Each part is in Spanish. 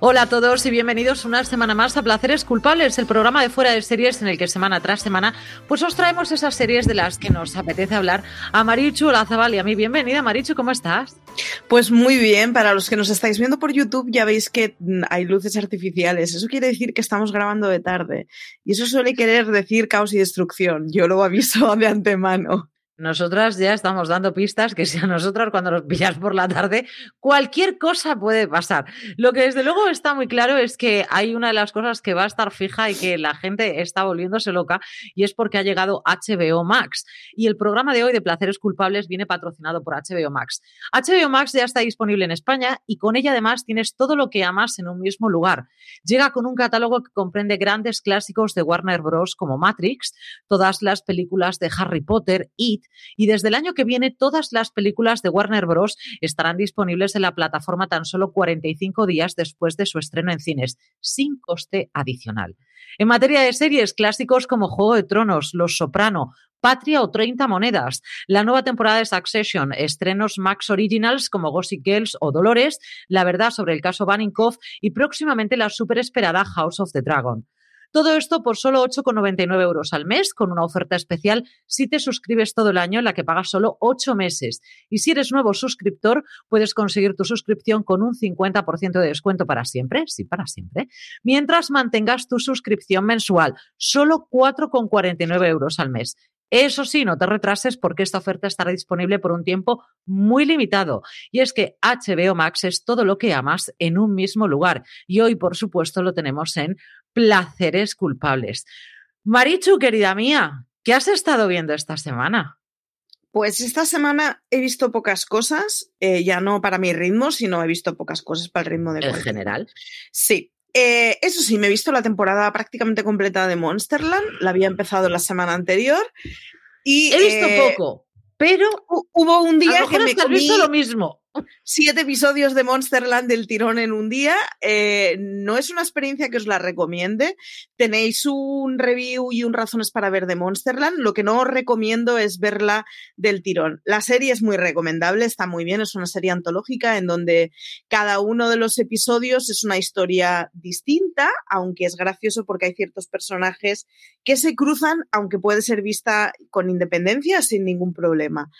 Hola a todos y bienvenidos una semana más a Placeres Culpables, el programa de fuera de series en el que semana tras semana pues os traemos esas series de las que nos apetece hablar a Marichu Lazabal y a mí. Bienvenida Marichu, ¿cómo estás? Pues muy bien, para los que nos estáis viendo por YouTube ya veis que hay luces artificiales, eso quiere decir que estamos grabando de tarde y eso suele querer decir caos y destrucción, yo lo aviso de antemano. Nosotras ya estamos dando pistas que si a nosotras cuando nos pillas por la tarde, cualquier cosa puede pasar. Lo que desde luego está muy claro es que hay una de las cosas que va a estar fija y que la gente está volviéndose loca y es porque ha llegado HBO Max. Y el programa de hoy de Placeres Culpables viene patrocinado por HBO Max. HBO Max ya está disponible en España y con ella además tienes todo lo que amas en un mismo lugar. Llega con un catálogo que comprende grandes clásicos de Warner Bros. como Matrix, todas las películas de Harry Potter, It, y desde el año que viene todas las películas de Warner Bros. estarán disponibles en la plataforma tan solo 45 días después de su estreno en cines, sin coste adicional. En materia de series, clásicos como Juego de Tronos, Los Soprano, Patria o 30 monedas. La nueva temporada de Succession, estrenos Max Originals como Gossip Girls o Dolores, La verdad sobre el caso Baninkoff y próximamente la super esperada House of the Dragon. Todo esto por solo 8,99 euros al mes, con una oferta especial si te suscribes todo el año, en la que pagas solo 8 meses. Y si eres nuevo suscriptor, puedes conseguir tu suscripción con un 50% de descuento para siempre, sí, para siempre, mientras mantengas tu suscripción mensual, solo 4,49 euros al mes. Eso sí, no te retrases porque esta oferta estará disponible por un tiempo muy limitado. Y es que HBO Max es todo lo que amas en un mismo lugar. Y hoy, por supuesto, lo tenemos en placeres culpables. Marichu, querida mía, ¿qué has estado viendo esta semana? Pues esta semana he visto pocas cosas, eh, ya no para mi ritmo, sino he visto pocas cosas para el ritmo de En general. Sí. Eh, eso sí, me he visto la temporada prácticamente completa de Monsterland, la había empezado la semana anterior. Y, he visto eh, poco, pero hubo un día a lo que me has comí visto lo mismo. Siete episodios de Monsterland del tirón en un día. Eh, no es una experiencia que os la recomiende. Tenéis un review y un razones para ver de Monsterland. Lo que no os recomiendo es verla del tirón. La serie es muy recomendable, está muy bien. Es una serie antológica en donde cada uno de los episodios es una historia distinta, aunque es gracioso porque hay ciertos personajes que se cruzan, aunque puede ser vista con independencia sin ningún problema.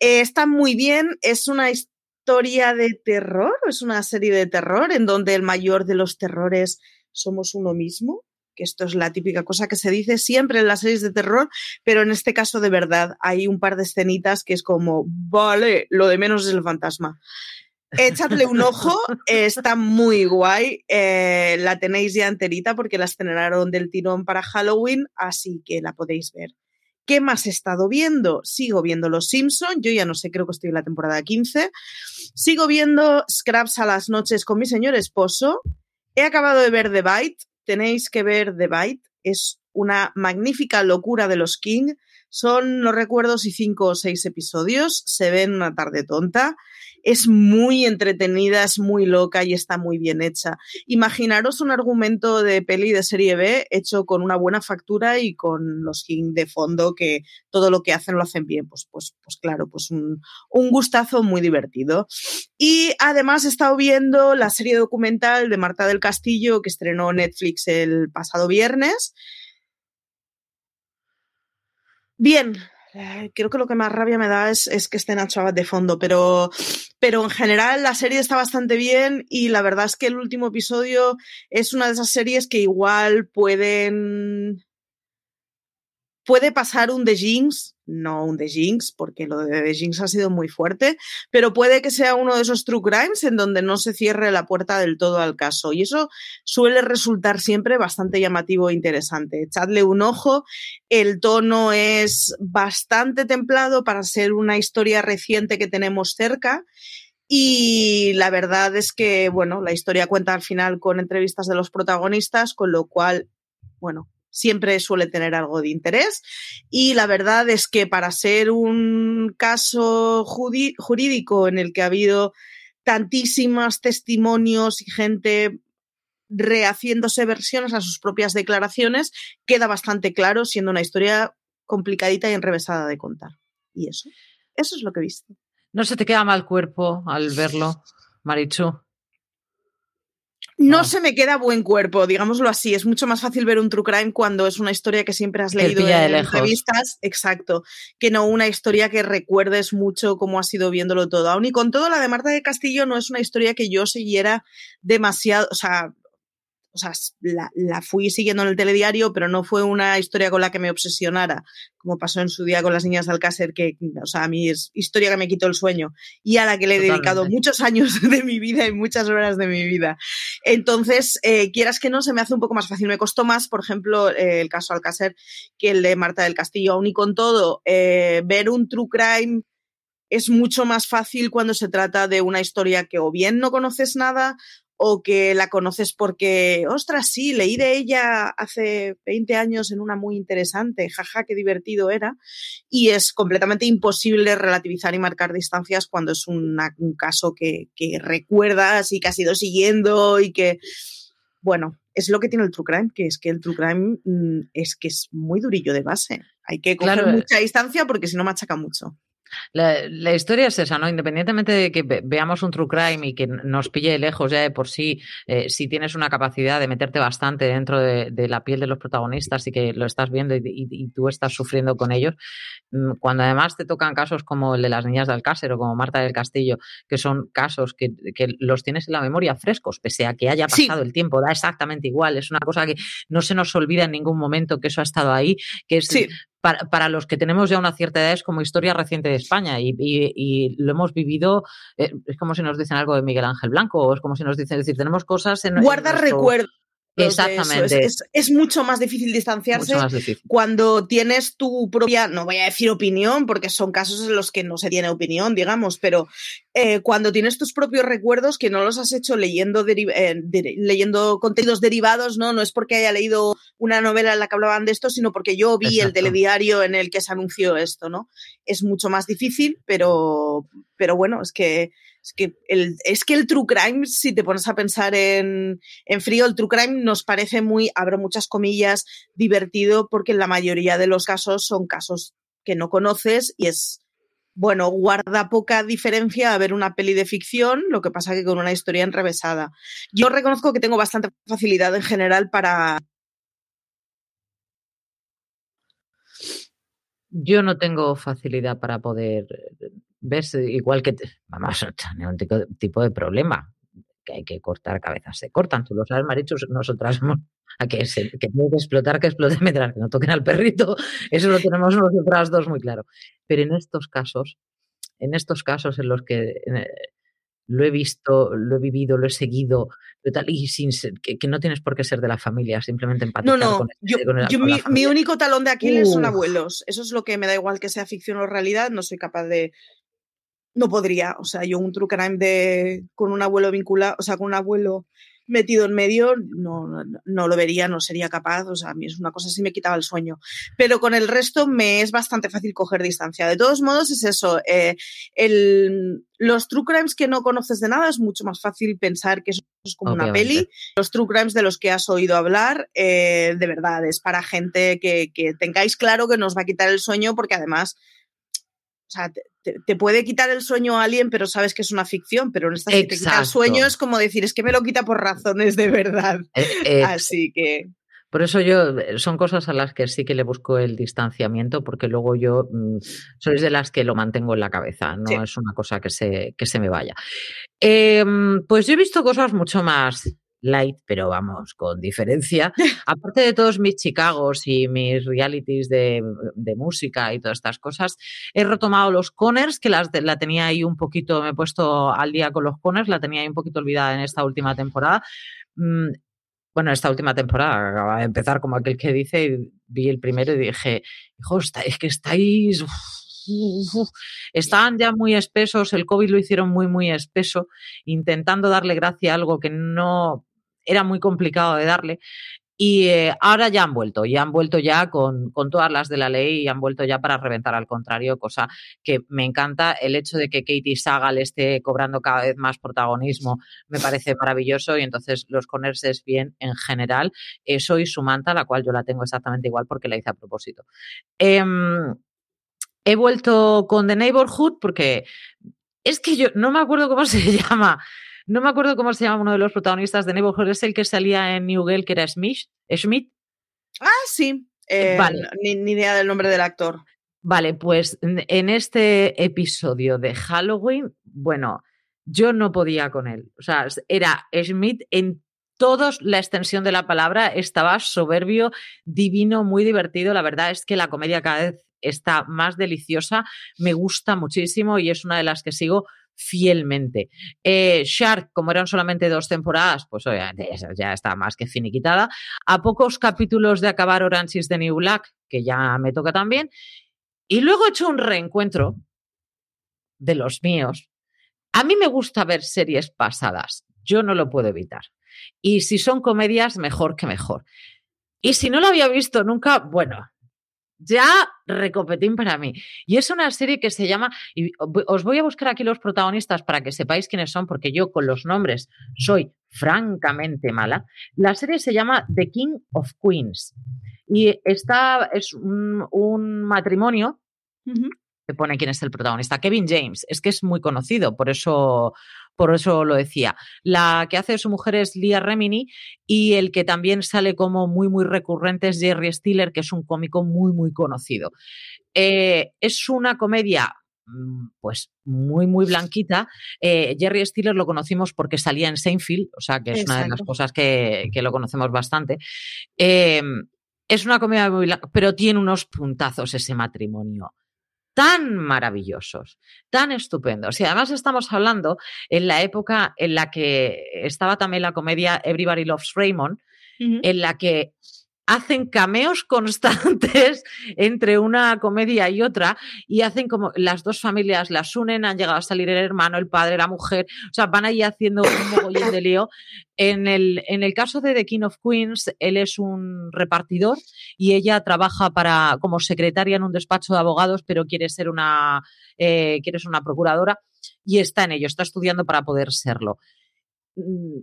Eh, está muy bien, es una historia historia de terror, es una serie de terror en donde el mayor de los terrores somos uno mismo, que esto es la típica cosa que se dice siempre en las series de terror, pero en este caso de verdad hay un par de escenitas que es como, vale, lo de menos es el fantasma. Echadle un ojo, está muy guay, eh, la tenéis ya enterita porque la estrenaron del tirón para Halloween, así que la podéis ver. ¿Qué más he estado viendo? Sigo viendo Los Simpson, yo ya no sé, creo que estoy en la temporada 15. Sigo viendo Scraps a las noches con mi señor esposo. He acabado de ver The Bite. Tenéis que ver The Bite. Es una magnífica locura de los King. Son, no recuerdo si cinco o seis episodios. Se ven una tarde tonta. Es muy entretenida, es muy loca y está muy bien hecha. Imaginaros un argumento de peli de serie B hecho con una buena factura y con los King de fondo que todo lo que hacen lo hacen bien. Pues, pues, pues claro, pues un, un gustazo muy divertido. Y además he estado viendo la serie documental de Marta del Castillo que estrenó Netflix el pasado viernes. Bien, creo que lo que más rabia me da es, es que esté Nacho Abad de fondo, pero, pero en general la serie está bastante bien y la verdad es que el último episodio es una de esas series que igual pueden puede pasar un The Jinx, no un The Jinx, porque lo de The Jinx ha sido muy fuerte, pero puede que sea uno de esos true crimes en donde no se cierre la puerta del todo al caso. Y eso suele resultar siempre bastante llamativo e interesante. Echadle un ojo, el tono es bastante templado para ser una historia reciente que tenemos cerca. Y la verdad es que, bueno, la historia cuenta al final con entrevistas de los protagonistas, con lo cual, bueno, siempre suele tener algo de interés. Y la verdad es que para ser un caso jurídico en el que ha habido tantísimos testimonios y gente rehaciéndose versiones a sus propias declaraciones, queda bastante claro, siendo una historia complicadita y enrevesada de contar. Y eso, eso es lo que he visto. ¿No se te queda mal cuerpo al verlo, Marichu? No se me queda buen cuerpo, digámoslo así. Es mucho más fácil ver un true crime cuando es una historia que siempre has leído en entrevistas, exacto, que no una historia que recuerdes mucho cómo has ido viéndolo todo. Aún y con todo, la de Marta de Castillo no es una historia que yo siguiera demasiado, o sea, o sea, la, la, fui siguiendo en el telediario, pero no fue una historia con la que me obsesionara, como pasó en su día con las niñas de Alcácer, que, o sea, a mí es historia que me quitó el sueño y a la que le he dedicado muchos años de mi vida y muchas horas de mi vida. Entonces, eh, quieras que no, se me hace un poco más fácil. Me costó más, por ejemplo, eh, el caso Alcácer que el de Marta del Castillo. Aún y con todo, eh, ver un true crime es mucho más fácil cuando se trata de una historia que o bien no conoces nada o que la conoces porque, ostras, sí, leí de ella hace 20 años en una muy interesante, jaja, qué divertido era, y es completamente imposible relativizar y marcar distancias cuando es un caso que, que recuerdas y que has ido siguiendo y que, bueno, es lo que tiene el True Crime, que es que el True Crime mm, es que es muy durillo de base. Hay que coger mucha distancia porque si no machaca mucho. La, historia es esa, ¿no? Independientemente de que veamos un true crime y que nos pille lejos ya de por sí, eh, si tienes una capacidad de meterte bastante dentro de, la piel de los protagonistas y que lo estás viendo y, tú estás sufriendo con ellos, mm, cuando además te tocan casos como el de las niñas de Alcácer o como Marta del Castillo, que son casos que, los tienes en la memoria frescos, pese a que haya pasado el tiempo, da exactamente igual, es una cosa que no se nos olvida en ningún momento que eso ha estado ahí, que es para, los que tenemos ya una cierta edad es como historia reciente de España y, lo hemos vivido, eh, es como si nos dicen algo de Miguel Ángel Blanco, o es como si nos dicen, es decir, tenemos cosas en... Guarda recuerdos. Exactamente. Es, mucho más difícil distanciarse cuando tienes tu propia, no voy a decir opinión, porque son casos en los que no se tiene opinión, digamos, pero eh, cuando tienes tus propios recuerdos que no los has hecho leyendo, eh, leyendo contenidos derivados, ¿no? No es porque haya leído una novela en la que hablaban de esto, sino porque yo vi el telediario en el que se anunció esto, ¿no? Es mucho más difícil, pero, pero bueno, es que es que, el, es que el true crime, si te pones a pensar en, en frío, el true crime nos parece muy, abro muchas comillas, divertido porque en la mayoría de los casos son casos que no conoces y es, bueno, guarda poca diferencia a ver una peli de ficción, lo que pasa que con una historia enrevesada. Yo reconozco que tengo bastante facilidad en general para... Yo no tengo facilidad para poder ves igual que, vamos, un tipo de problema que hay que cortar cabezas, se cortan, tú lo sabes, Marichu, nosotras a que, se, que tiene que explotar, que explote mientras que no toquen al perrito, eso lo tenemos nosotras dos muy claro. Pero en estos casos, en estos casos en los que eh, lo he visto, lo he vivido, lo he seguido, y sin que, no tienes por qué ser de la familia, simplemente empatizar no, no, con, yo, yo mi, mi, único talón de Aquiles son abuelos. Eso es lo que me da igual que sea ficción o realidad, no soy capaz de no podría. O sea, yo un true crime de, con un abuelo vinculado, o sea, con un abuelo metido en medio, no, no, lo vería, no sería capaz. O sea, a mí es una cosa así me quitaba el sueño. Pero con el resto me es bastante fácil coger distancia. De todos modos, es eso. Eh, el, los true crimes que no conoces de nada es mucho más fácil pensar que eso es como una peli. Los true crimes de los que has oído hablar, eh, de verdad, es para gente que, que tengáis claro que nos va a quitar el sueño porque además o sea, te, puede quitar el sueño a alguien, pero sabes que es una ficción, pero en esta si te quita el sueño es como decir, es que me lo quita por razones de verdad. Eh, Así que... Por eso yo, eh, son cosas a las que sí que le busco el distanciamiento, porque luego yo mm, soy de las que lo mantengo en la cabeza, no es una cosa que se, que se me vaya. Em, pues yo he visto cosas mucho más light, pero vamos, con diferencia. Aparte de todos mis Chicagos y mis realities de, música y todas estas cosas, he retomado los Conners, que las, la tenía ahí un poquito, me he puesto al día con los Conners, la tenía ahí un poquito olvidada en esta última temporada. Mm, bueno, esta última temporada acaba de empezar como aquel que dice, vi el primero y dije, hijo, es que estáis... estaban ya muy espesos, el COVID lo hicieron muy, muy espeso, intentando darle gracia a algo que no era muy complicado de darle. Y eh, ahora ya han vuelto, y han vuelto ya con, con, todas las de la ley y han vuelto ya para reventar al contrario, cosa que me encanta. El hecho de que Katie Sagal esté cobrando cada vez más protagonismo me parece maravilloso y entonces los Conners bien en general. Eh, soy Sumanta, la cual yo la tengo exactamente igual porque la hice a propósito. Em, he vuelto con The Neighborhood porque es que yo no me acuerdo cómo se llama. No me acuerdo cómo se llama uno de los protagonistas de Neighborhood. Es el que salía en New Girl, que era Smith. Schmidt. Ah, sí. Eh, ni, idea del nombre del actor. Vale, pues en este episodio de Halloween, bueno, yo no podía con él. O sea, era Schmidt en toda la extensión de la palabra, estaba soberbio, divino, muy divertido. La verdad es que la comedia cada vez está más deliciosa, me gusta muchísimo y es una de las que sigo fielmente. Eh, Shark, como eran solamente dos temporadas, pues obviamente ya está más que finiquitada. A pocos capítulos de acabar Orange is the New Black, que ya me toca también. Y luego he hecho un reencuentro de los míos. A mí me gusta ver series pasadas, yo no lo puedo evitar. Y si son comedias, mejor que mejor. Y si no lo había visto nunca, bueno, ya recopetín para mí. Y es una serie que se llama, os voy a buscar aquí los protagonistas para que sepáis quiénes son, porque yo con los nombres soy francamente mala. La serie se llama The King of Queens y está, es un, matrimonio. Que pone quién es el protagonista, Kevin James, es que es muy conocido, por eso, por eso lo decía. La que hace de su mujer es Leah Remini y el que también sale como muy, muy recurrente es Jerry Stiller, que es un cómico muy, muy conocido. Eh, es una comedia mm, pues muy, muy blanquita. Eh, Jerry Stiller lo conocimos porque salía en Seinfeld, o sea que es una de las cosas que, lo conocemos bastante. Eh, es una comedia muy blanca, pero tiene unos puntazos ese matrimonio tan maravillosos, tan estupendos. Y además estamos hablando en la época en la que estaba también la comedia Everybody Loves Raymond, en la que hacen cameos constantes entre una comedia y otra y hacen como las dos familias las unen, han llegado a salir el hermano, el padre, la mujer, o sea, van ahí haciendo un mogollón de lío. En el, en el caso de The King of Queens, él es un repartidor y ella trabaja para, como secretaria en un despacho de abogados, pero quiere ser una, eh, quiere ser una procuradora y está en ello, está estudiando para poder serlo mm,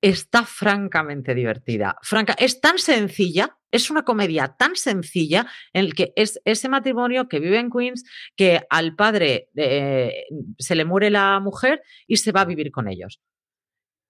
está francamente divertida. Franca, es tan sencilla, es una comedia tan sencilla en el que es ese matrimonio que vive en Queens, que al padre eh, se le muere la mujer y se va a vivir con ellos.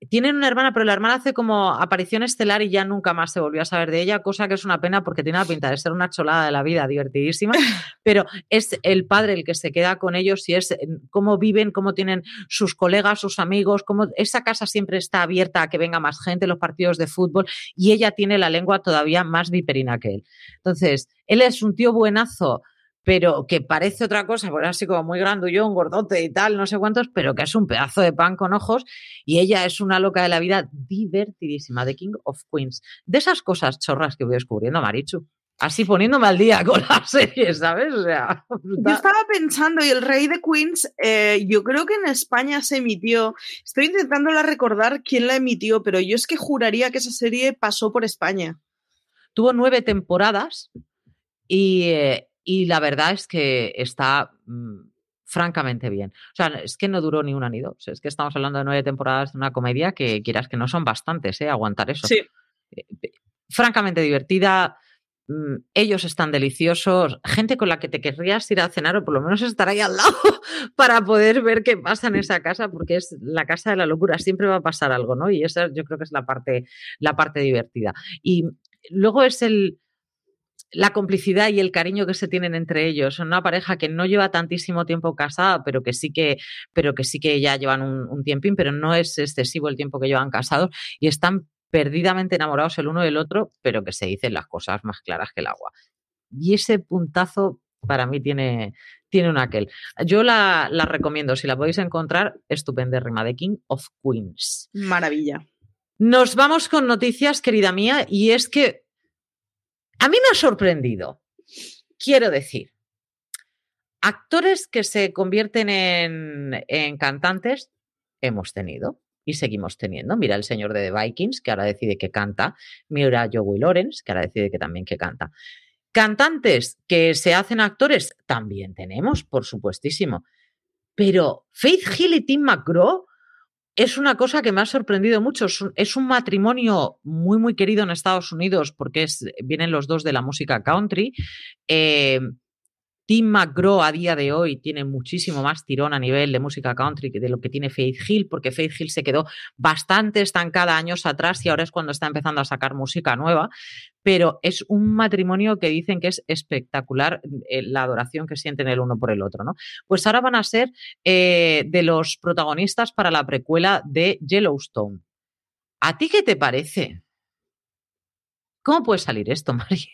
Tienen una hermana, pero la hermana hace como aparición estelar y ya nunca más se volvió a saber de ella, cosa que es una pena porque tiene la pinta de ser una cholada de la vida, divertidísima, pero es el padre el que se queda con ellos y es cómo viven, cómo tienen sus colegas, sus amigos, cómo esa casa siempre está abierta a que venga más gente, los partidos de fútbol, y ella tiene la lengua todavía más viperina que él. Entonces, él es un tío buenazo, pero que parece otra cosa, por así como muy grandullón, gordote y tal, no sé cuántos, pero que es un pedazo de pan con ojos y ella es una loca de la vida divertidísima, The King of Queens. De esas cosas chorras que voy descubriendo, Marichu. Así poniéndome al día con la serie, ¿sabes? O sea, yo estaba pensando, y el Rey de Queens, eh, yo creo que en España se emitió. Estoy intentando recordar quién la emitió, pero yo es que juraría que esa serie pasó por España. Tuvo nueve temporadas y, eh, y la verdad es que está mm, francamente bien. O sea, es que no duró ni una ni dos. Es que estamos hablando de nueve temporadas de una comedia que quieras que no son bastantes, ¿eh? Aguantar eso. Sí. Eh, francamente divertida. Mm, ellos están deliciosos. Gente con la que te querrías ir a cenar o por lo menos estar ahí al lado para poder ver qué pasa en esa casa, porque es la casa de la locura. Siempre va a pasar algo, ¿no? Y esa yo creo que es la parte, la parte divertida. Y luego es el la complicidad y el cariño que se tienen entre ellos. Son una pareja que no lleva tantísimo tiempo casada, pero que sí que, pero que sí que ya llevan un, un tiempín, pero no es excesivo el tiempo que llevan casados y están perdidamente enamorados el uno del otro, pero que se dicen las cosas más claras que el agua. Y ese puntazo para mí tiene, tiene un aquel. Yo la, la recomiendo, si la podéis encontrar, estupenda de King of Queens. Maravilla. Nos vamos con noticias, querida mía, y es que a mí me ha sorprendido, quiero decir, actores que se convierten en, cantantes hemos tenido. y seguimos teniendo. Mira el señor de The Vikings, que ahora decide que canta. Mira Joey Lawrence, que ahora decide que también que canta. Cantantes que se hacen actores, también tenemos, por supuestísimo. Pero Faith Hill y Tim McGraw es una cosa que me ha sorprendido mucho. Es un, matrimonio muy, muy querido en Estados Unidos porque es, vienen los dos de la música country. Eh, Tim McGraw a día de hoy tiene muchísimo más tirón a nivel de música country que de lo que tiene Faith Hill, porque Faith Hill se quedó bastante estancada años atrás y ahora es cuando está empezando a sacar música nueva. Pero es un matrimonio que dicen que es espectacular eh, la adoración que sienten el uno por el otro, ¿no? Pues ahora van a ser eh, de los protagonistas para la precuela de Yellowstone. ¿A ti qué te parece? ¿Cómo puede salir esto, Mari?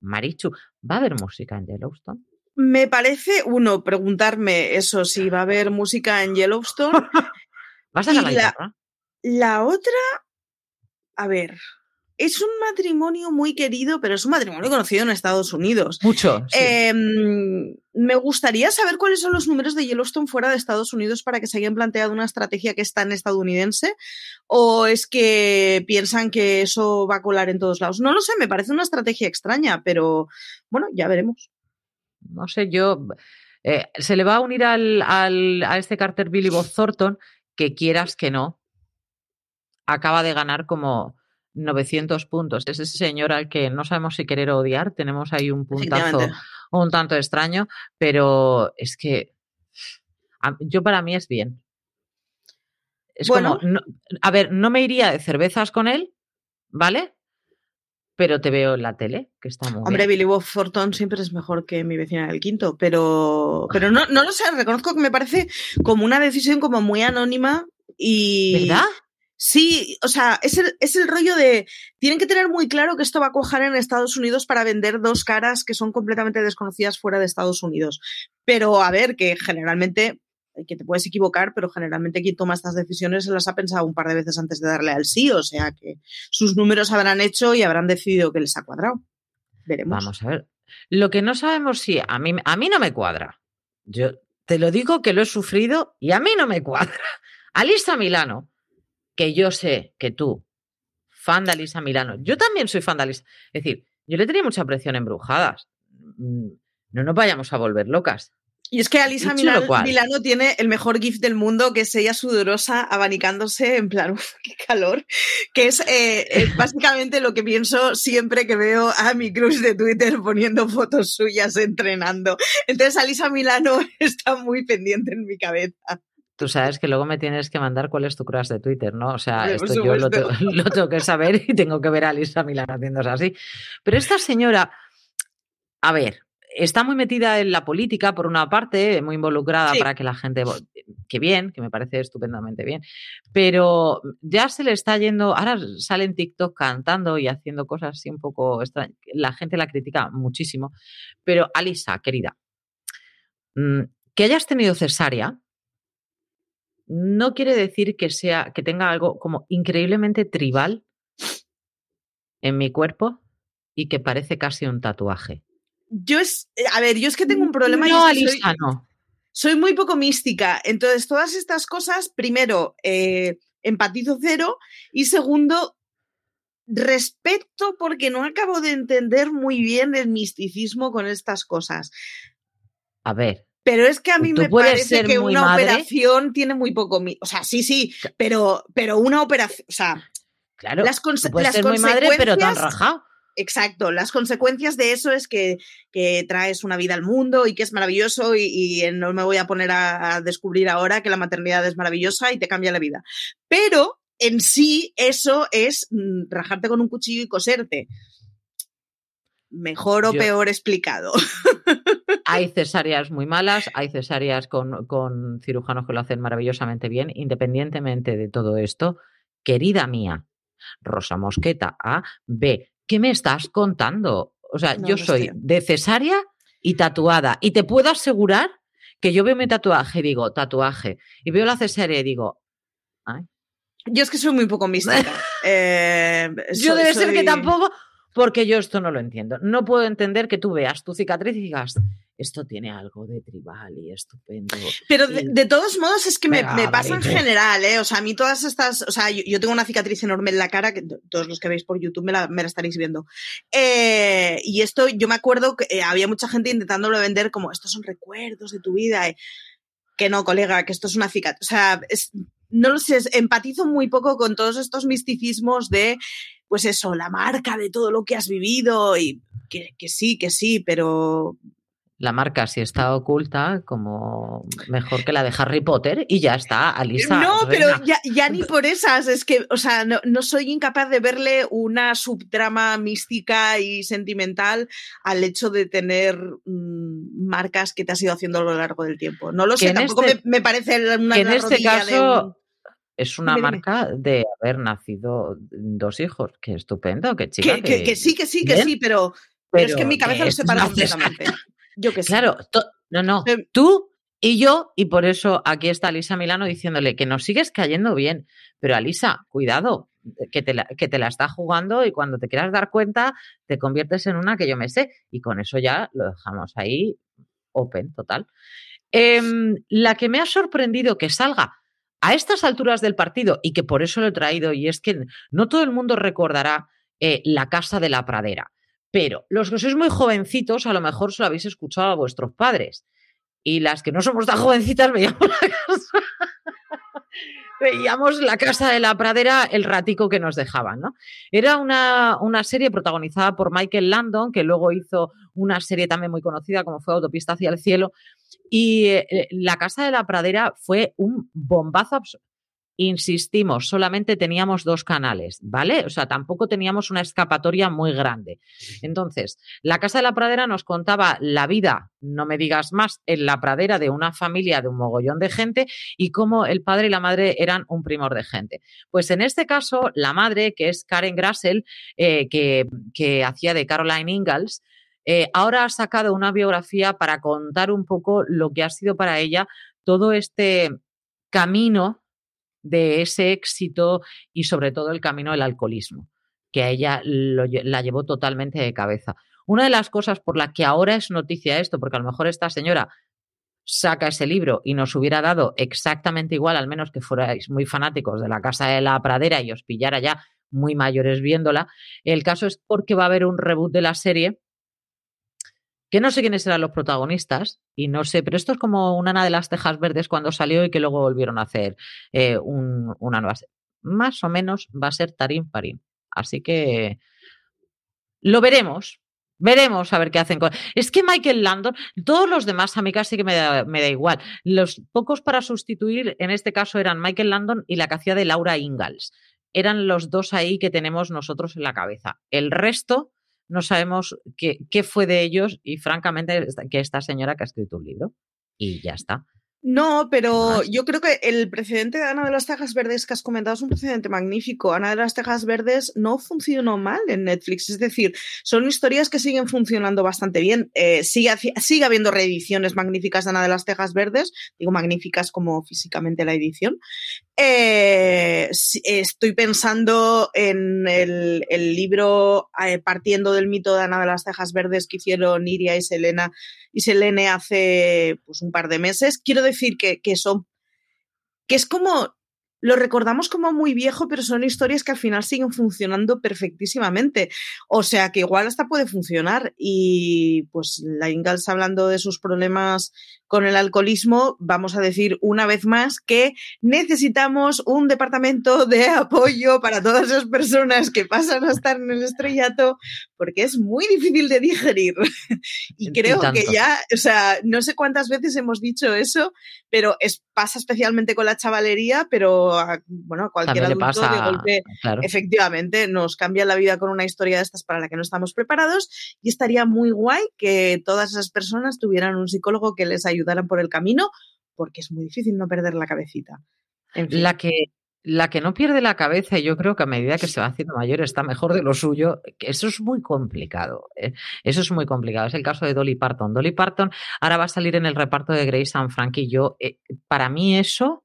Marichu, ¿va a haber música en Yellowstone? Me parece, uno, preguntarme eso, si va a haber música en Yellowstone. ¿Vas a la, la otra, a ver, es un matrimonio muy querido, pero es un matrimonio conocido en Estados Unidos. Mucho. Em, me gustaría saber cuáles son los números de Yellowstone fuera de Estados Unidos para que se hayan planteado una estrategia que es tan estadounidense. ¿O es que piensan que eso va a colar en todos lados? No lo sé, me parece una estrategia extraña, pero bueno, ya veremos no sé, yo, eh, se le va a unir al, al, a este Carter Billy Bob Thornton, que quieras que no, acaba de ganar como 900 puntos. Es ese señor al que no sabemos si querer odiar, tenemos ahí un puntazo un tanto extraño, pero es que yo para mí es bien. Es bueno. como, a ver, no me iría de cervezas con él, ¿vale? Pero te veo en la tele, que está muy Hombre, Billy Bob Thornton siempre es mejor que mi vecina del quinto, pero, pero no, no lo sé, reconozco que me parece como una decisión como muy anónima y... ¿Verdad? Sí, o sea, es el, es el rollo de. Tienen que tener muy claro que esto va a cuajar en Estados Unidos para vender dos caras que son completamente desconocidas fuera de Estados Unidos. Pero a ver, que generalmente que te puedes equivocar, pero generalmente quien toma estas decisiones se las ha pensado un par de veces antes de darle al sí, o sea que sus números habrán hecho y habrán decidido que les ha cuadrado. Veremos. Vamos a ver. Lo que no sabemos si a mí, a mí no me cuadra. Yo te lo digo que lo he sufrido y a mí no me cuadra. Alisa Milano, que yo sé que tú, fan de Alisa Milano, yo también soy fan de Alisa. Es decir, yo le tenía mucha presión en Brujadas. Mm, no nos vayamos a volver locas. Y es que Alisa Milano, tiene el mejor GIF del mundo, que es ella sudorosa, abanicándose, en plan, qué calor, que es eh, básicamente lo que pienso siempre que veo a mi cruz de Twitter poniendo fotos suyas entrenando. Entonces Alisa Milano está muy pendiente en mi cabeza. Tú sabes que luego me tienes que mandar cuál es tu crush de Twitter, ¿no? O sea, esto yo lo, lo, tengo que saber y tengo que ver a Alisa Milano haciéndose así. Pero esta señora, a ver, está muy metida en la política, por una parte, muy involucrada para que la gente, que bien, que me parece estupendamente bien, pero ya se le está yendo, ahora sale en TikTok cantando y haciendo cosas así un poco extrañas, la gente la critica muchísimo, pero Alisa, querida, mm, que hayas tenido cesárea no quiere decir que sea, que tenga algo como increíblemente tribal en mi cuerpo y que parece casi un tatuaje yo es, eh, a ver, yo es que tengo un problema. No, y soy, no. soy muy poco mística. Entonces, todas estas cosas, primero, eh, empatizo cero y segundo, respeto porque no acabo de entender muy bien el misticismo con estas cosas. A ver. Pero es que a mí me parece que una operación tiene muy poco. O sea, sí, sí, pero, pero una operación. O sea, claro, las, consecuencias ser muy madre, pero tan rajado. Exacto, las consecuencias de eso es que, traes una vida al mundo y que es maravilloso y, no me voy a poner a, descubrir ahora que la maternidad es maravillosa y te cambia la vida. Pero en sí eso es mm, rajarte con un cuchillo y coserte. Mejor o peor explicado. Hay cesáreas muy malas, hay cesáreas con, con cirujanos que lo hacen maravillosamente bien, independientemente de todo esto. Querida mía, Rosa Mosqueta, A, B, ¿qué me estás contando? O sea, yo soy de cesárea y tatuada. Y te puedo asegurar que yo veo mi tatuaje y digo, tatuaje. Y veo la cesárea y digo, ay. Yo es que soy muy poco mística. Eh, yo debe ser que tampoco, porque yo esto no lo entiendo. No puedo entender que tú veas tu cicatriz y digas, esto tiene algo de tribal y estupendo. Pero de, todos modos es que me, pasa en general, ¿eh? O sea, a mí todas estas, o sea, yo, tengo una cicatriz enorme en la cara, que todos los que veis por YouTube me la, estaréis viendo. Eh, y esto, yo me acuerdo que eh, había mucha gente intentándolo vender como, estos son recuerdos de tu vida. Eh". Que no, colega, que esto es una cicatriz. O sea, no lo sé, empatizo muy poco con todos estos misticismos de, pues eso, la marca de todo lo que has vivido y que, que sí, que sí, pero la marca si está oculta, como mejor que la de Harry Potter y ya está, Alisa. No, pero ya, ni por esas, es que, o sea, no, soy incapaz de verle una subtrama mística y sentimental al hecho de tener mm, marcas que te has ido haciendo a lo largo del tiempo. No lo sé, tampoco este me, parece una que en este caso es una marca de haber nacido dos hijos. Qué estupendo, qué chica. Que, sí, que sí, que sí, pero, pero, es que en mi cabeza lo separa completamente. Yo que sé. Claro, no, no. Em, Tú y yo, y por eso aquí está Alisa Milano diciéndole que nos sigues cayendo bien. Pero Alisa, cuidado, que te, la, que te la está jugando y cuando te quieras dar cuenta, te conviertes en una que yo me sé. Y con eso ya lo dejamos ahí open, total. Em, la que me ha sorprendido que salga a estas alturas del partido y que por eso lo he traído, y es que no todo el mundo recordará eh, la casa de la pradera. Pero los que sois muy jovencitos, a lo mejor se lo habéis escuchado a vuestros padres. Y las que no somos tan jovencitas veíamos la casa. veíamos la casa de la pradera el ratico que nos dejaban, ¿no? Era una, una, serie protagonizada por Michael Landon, que luego hizo una serie también muy conocida como fue Autopista hacia el cielo. Y eh, la casa de la pradera fue un bombazo absoluto insistimos, solamente teníamos dos canales, ¿vale? O sea, tampoco teníamos una escapatoria muy grande. Entonces, la Casa de la Pradera nos contaba la vida, no me digas más, en la pradera de una familia de un mogollón de gente y cómo el padre y la madre eran un primor de gente. Pues en este caso, la madre, que es Karen Grassel, eh, que, que hacía de Caroline Ingalls, eh, ahora ha sacado una biografía para contar un poco lo que ha sido para ella todo este camino de ese éxito y sobre todo el camino del alcoholismo, que a ella la llevó totalmente de cabeza. Una de las cosas por la que ahora es noticia esto, porque a lo mejor esta señora saca ese libro y nos hubiera dado exactamente igual, al menos que fuerais muy fanáticos de la Casa de la Pradera y os pillara ya muy mayores viéndola, el caso es porque va a haber un reboot de la serie que no sé quiénes eran los protagonistas y no sé, pero esto es como una de las Tejas Verdes cuando salió y que luego volvieron a hacer eh, una nueva. Más o menos va a ser Tarín Parín. Así que lo veremos. Veremos a ver qué hacen con. Es que Michael Landon, todos los demás a mí casi que me da, me da igual. Los pocos para sustituir, en este caso, eran Michael Landon y la que hacía de Laura Ingalls. Eran los dos ahí que tenemos nosotros en la cabeza. El resto, no sabemos qué, qué fue de ellos y francamente que esta señora que ha escrito un libro y ya está. No, pero yo creo que el precedente de Ana de las Tejas Verdes que has comentado es un precedente magnífico. Ana de las Tejas Verdes no funcionó mal en Netflix, es decir, son historias que siguen funcionando bastante bien. Eh, sigue, sigue habiendo reediciones magníficas de Ana de las Tejas Verdes, digo magníficas como físicamente la edición. Eh, estoy pensando en el, libro eh, partiendo del mito de Ana de las Tejas Verdes que hicieron Iria y Selena y Selene hace pues, un par de meses. Quiero decir que, que son que es como lo recordamos como muy viejo, pero son historias que al final siguen funcionando perfectísimamente. O sea que igual hasta puede funcionar. Y pues la Ingalls hablando de sus problemas con el alcoholismo, vamos a decir una vez más que necesitamos un departamento de apoyo para todas esas personas que pasan a estar en el estrellato, porque es muy difícil de digerir. y creo que ya, o sea, no sé cuántas veces hemos dicho eso, pero es, pasa especialmente con la chavalería, pero a, bueno, a cualquier adulto de golpe, efectivamente, nos cambia la vida con una historia de estas para la que no estamos preparados y estaría muy guay que todas esas personas tuvieran un psicólogo que les ayude ayudaran por el camino, porque es muy difícil no perder la cabecita. La que la que no pierde la cabeza, y yo creo que a medida que se va haciendo mayor está mejor de lo suyo, eso es muy complicado. ¿eh? Eso es muy complicado. Es el caso de Dolly Parton. Dolly Parton ahora va a salir en el reparto de Grace and Frank y yo, eh, para mí eso,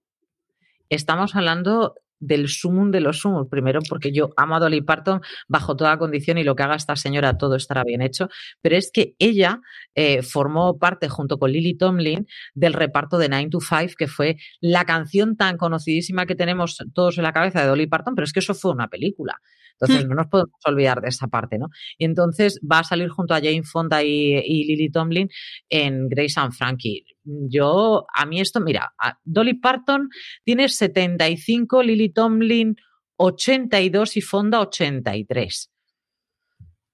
estamos hablando del sumum de los sumos. Primero, porque yo amo a Dolly Parton bajo toda condición y lo que haga esta señora todo estará bien hecho. Pero es que ella eh, formó parte, junto con Lily Tomlin, del reparto de Nine to Five, que fue la canción tan conocidísima que tenemos todos en la cabeza de Dolly Parton, pero es que eso fue una película. Entonces, hmm. no nos podemos olvidar de esa parte, ¿no? Y entonces va a salir junto a Jane Fonda y, Lily Tomlin en Grace and Frankie. Yo, a mí esto, mira, Dolly Parton tiene 75, Lily Tomlin 82 y Fonda 83.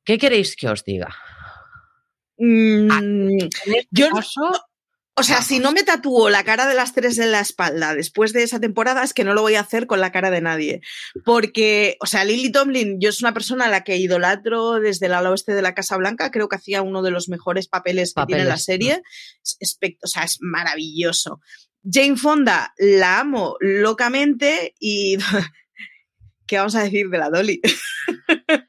¿Qué queréis que os diga? Mm, ah, este yo, o sea, si no me tatúo la cara de las tres en la espalda después de esa temporada, es que no lo voy a hacer con la cara de nadie. Porque, o sea, Lily Tomlin, yo es una persona a la que idolatro desde el ala oeste de la Casa Blanca. Creo que hacía uno de los mejores papeles, que tiene la serie. o sea, es maravilloso. Jane Fonda la amo locamente y ¿qué vamos a decir de la Dolly?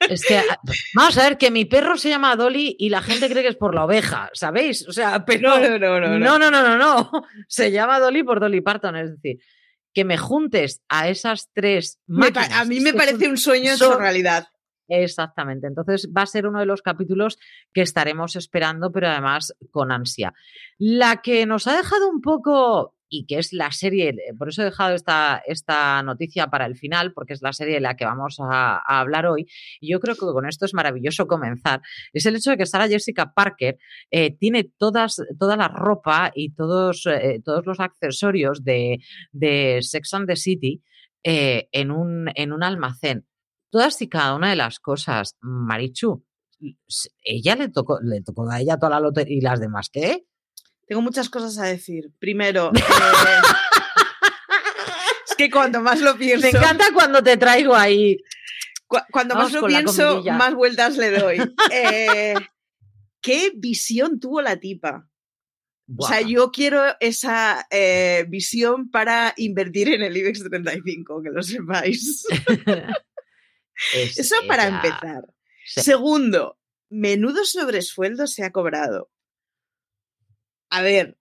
Es que, ah, vamos a ver, que mi perro se llama Dolly y la gente cree que es por la oveja, ¿sabéis? O sea, pero. No, no, no, no. No, no, no, Se llama Dolly por Dolly Parton, es decir, que me juntes a esas tres. a mí me parece un sueño hecho realidad. Exactamente. Entonces va a ser uno de los capítulos que estaremos esperando, pero además con ansia. La que nos ha dejado un poco y que es la serie, por eso he dejado esta, esta noticia para el final, porque es la serie de la que vamos a, hablar hoy, y yo creo que con esto es maravilloso comenzar, es el hecho de que Sarah Jessica Parker eh, tiene todas, toda la ropa y todos, eh, todos los accesorios de, Sex and the City eh, en, un, en un almacén. Todas y cada una de las cosas, Marichu, ella le tocó, le tocó a ella toda la lotería y las demás, ¿qué? Tengo muchas cosas a decir. Primero, eh, es que cuando más lo pienso. Me encanta cuando te traigo ahí. cuando más lo pienso, más vueltas le doy. Eh, ¿Qué visión tuvo la tipa? O sea, yo quiero esa eh, visión para invertir en el IBEX 35, que lo sepáis. Eso para empezar. Segundo, menudo sobresueldo se ha cobrado a ver,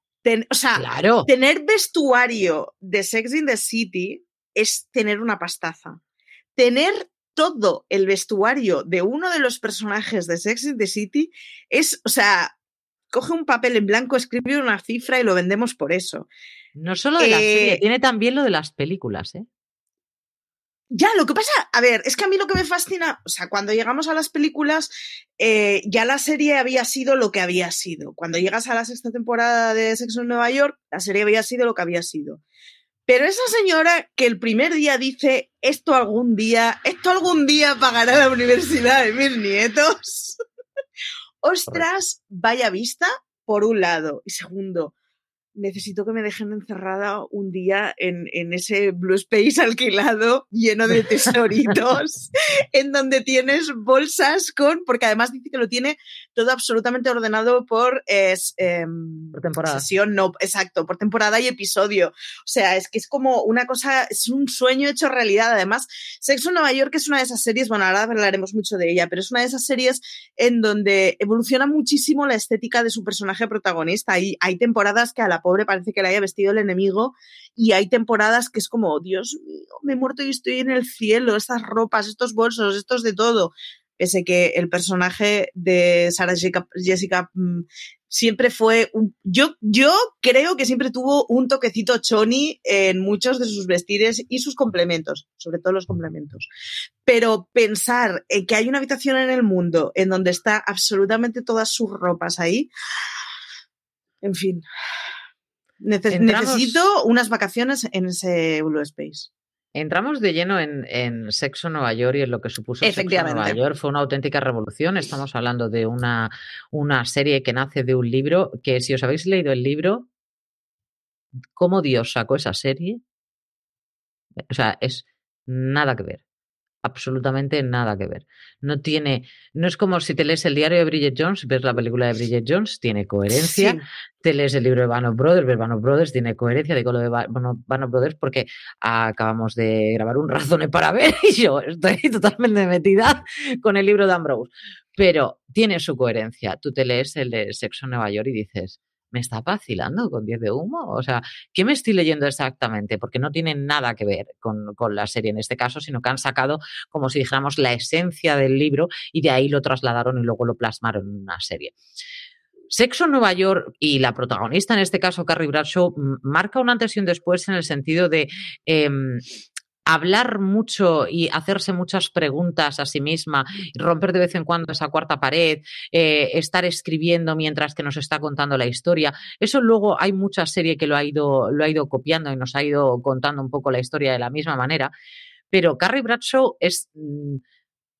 o sea, tener vestuario de Sex in the City es tener una pastaza. Tener todo el vestuario de uno de los personajes de Sex in the City es, o sea, coge un papel en blanco, escribe una cifra y lo vendemos por eso. No solo de la serie, eh, tiene también lo de las películas, ¿eh? Ya, lo que pasa, a ver, es que a mí lo que me fascina, o sea, cuando llegamos a las películas, eh, ya la serie había sido lo que había sido. Cuando llegas a la sexta temporada de Sexo en Nueva York, la serie había sido lo que había sido. Pero esa señora que el primer día dice, esto algún día, esto algún día pagará la universidad de mis nietos. Ostras, vaya vista, por un lado. Y segundo, necesito que me dejen encerrada un día en, ese Blue Space alquilado lleno de tesoritos, en donde tienes bolsas con, porque además dice que lo tiene todo absolutamente ordenado por, es, em, por temporada. Sesión, no, exacto, por temporada y episodio. O sea, es que es como una cosa, es un sueño hecho realidad. Además, Sexo en Nueva York es una de esas series, bueno, ahora hablaremos mucho de ella, pero es una de esas series en donde evoluciona muchísimo la estética de su personaje protagonista. Y hay temporadas que a la pobre parece que la haya vestido el enemigo y hay temporadas que es como, Dios mío, me he muerto y estoy en el cielo, estas ropas, estos bolsos, estos de todo. Pese que el personaje de Sarah Jessica, mm, siempre fue un, yo, yo creo que siempre tuvo un toquecito choni en muchos de sus vestires y sus complementos, sobre todo los complementos. Pero pensar en que hay una habitación en el mundo en donde está absolutamente todas sus ropas ahí, en fin, necesito unas vacaciones en ese Blue Space. Entramos de lleno en, Sexo Nueva York y en lo que supuso Sexo Nueva York. Fue una auténtica revolución. Estamos hablando de una, una serie que nace de un libro que, si os habéis leído el libro, cómo Dios sacó esa serie, o sea, es nada que ver absolutamente nada que ver. No tiene, no es como si te lees el diario de Bridget Jones, ves la película de Bridget Jones, tiene coherencia. Te lees el libro de Band Brothers, ves Band Brothers, tiene coherencia. Digo lo de Band Brothers porque acabamos de grabar un razón para ver y yo estoy totalmente metida con el libro de Ambrose. Pero tiene su coherencia. Tú te lees el de Sexo en Nueva York y dices, ¿me está vacilando con 10 de humo? O sea, ¿qué me estoy leyendo exactamente? Porque no tiene nada que ver con, con, la serie en este caso, sino que han sacado, como si dijéramos, la esencia del libro y de ahí lo trasladaron y luego lo plasmaron en una serie. Sexo en Nueva York y la protagonista, en este caso Carrie Bradshaw, marca un antes y un después en el sentido de eh, hablar mucho y hacerse muchas preguntas a sí misma, romper de vez en cuando esa cuarta pared, eh, estar escribiendo mientras que nos está contando la historia. Eso luego hay mucha serie que lo ha ido, lo ha ido copiando y nos ha ido contando un poco la historia de la misma manera. Pero Carrie Bradshaw es mm,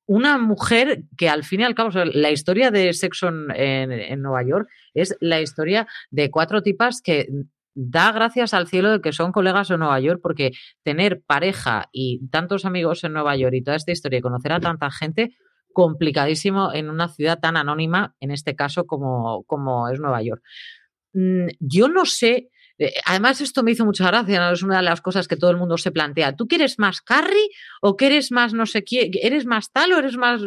una mujer que al fin y al cabo, la historia de sexo en, en Nueva York es la historia de cuatro tipas que da gracias al cielo de que son colegas en Nueva York, porque tener pareja y tantos amigos en Nueva York y toda esta historia y conocer a tanta gente, complicadísimo en una ciudad tan anónima, en este caso como, como es Nueva York. Mm, yo no sé, eh, además esto me hizo mucha gracia, ¿no? es una de las cosas que todo el mundo se plantea. ¿Tú quieres más Carrie o quieres más no sé quién? ¿Eres más tal o eres más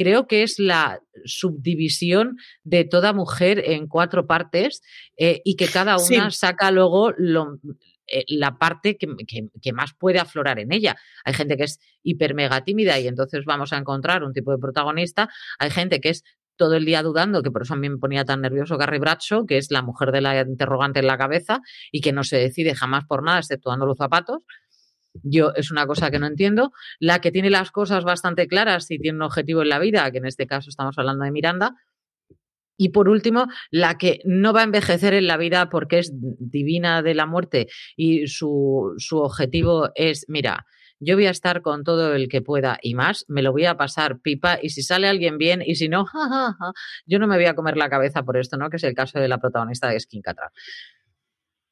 creo que es la subdivisión de toda mujer en cuatro partes eh, y que cada una saca luego eh, la parte que, más puede aflorar en ella. Hay gente que es hiper mega tímida y entonces vamos a encontrar un tipo de protagonista. Hay gente que es todo el día dudando, que por eso a mí me ponía tan nervioso Carrie Bradshaw, que es la mujer de la interrogante en la cabeza y que no se decide jamás por nada, exceptuando los zapatos. Yo es una cosa que no entiendo. La que tiene las cosas bastante claras y tiene un objetivo en la vida, que en este caso estamos hablando de Miranda. Y por último, la que no va a envejecer en la vida porque es divina de la muerte y su, su objetivo es, mira, yo voy a estar con todo el que pueda y más, me lo voy a pasar pipa y si sale alguien bien y si no, yo no me voy a comer la cabeza por esto, ¿no? Que es el caso de la protagonista de Skin Catra.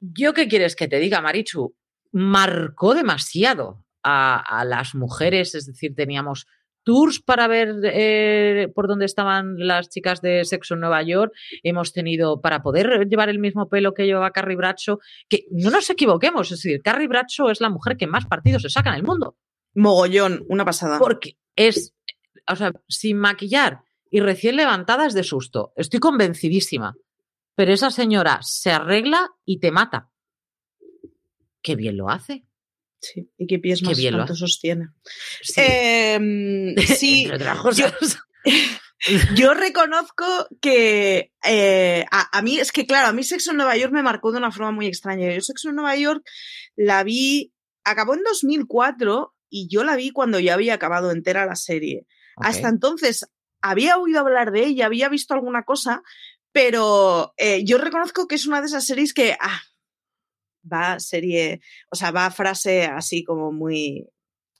¿Yo qué quieres que te diga, Marichu? Marcó demasiado a, las mujeres, es decir, teníamos tours para ver eh, por dónde estaban las chicas de sexo en Nueva York. Hemos tenido para poder llevar el mismo pelo que llevaba Carrie Bradshaw, que no nos equivoquemos, es decir, Carrie Bradshaw es la mujer que más partidos se saca en el mundo. Mogollón, una pasada. Porque es, o sea, sin maquillar y recién levantada es de susto. Estoy convencidísima. Pero esa señora se arregla y te mata qué bien lo hace. Sí, y qué pies más bien sostiene. Sí, em, sí yo, reconozco que eh, a, mí, es que claro, a mí Sexo en Nueva York me marcó de una forma muy extraña. Yo Sexo en Nueva York la vi, acabó en 2004 y yo la vi cuando ya había acabado entera la serie. Hasta entonces había oído hablar de ella, había visto alguna cosa, pero eh, yo reconozco que es una de esas series que, ah, va serie, o sea, va frase así como muy,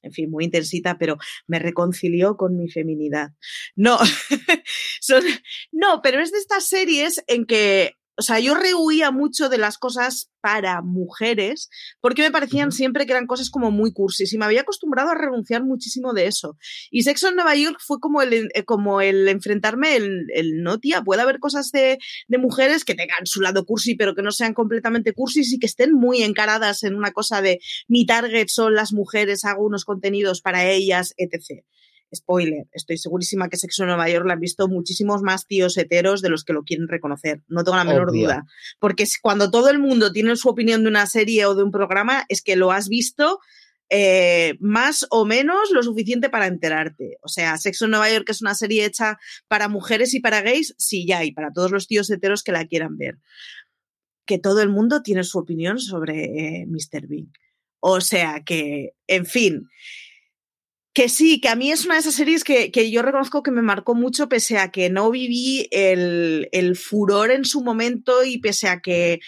en fin, muy intensita, pero me reconcilió con mi feminidad. No, no, pero es de estas series en que o sea, yo rehuía mucho de las cosas para mujeres porque me parecían siempre que eran cosas como muy cursis y me había acostumbrado a renunciar muchísimo de eso. Y Sexo en Nueva York fue como el, eh, como el enfrentarme, el, el no, tía, puede haber cosas de, de, mujeres que tengan su lado cursi pero que no sean completamente cursis y que estén muy encaradas en una cosa de mi target son las mujeres, hago unos contenidos para ellas, etc spoiler, estoy segurísima que Sexo en Nueva York la han visto muchísimos más tíos heteros de los que lo quieren reconocer, no tengo la menor duda. Porque cuando todo el mundo tiene su opinión de una serie o de un programa, es que lo has visto eh, más o menos lo suficiente para enterarte. O sea, Sexo en Nueva York es una serie hecha para mujeres y para gays, sí, ya, y para todos los tíos heteros que la quieran ver. Que todo el mundo tiene su opinión sobre eh, Mr. Bean. O sea que, en fin, que sí, que a mí es una de esas series que, yo reconozco que me marcó mucho, pese a que no viví el, el furor en su momento y pese a que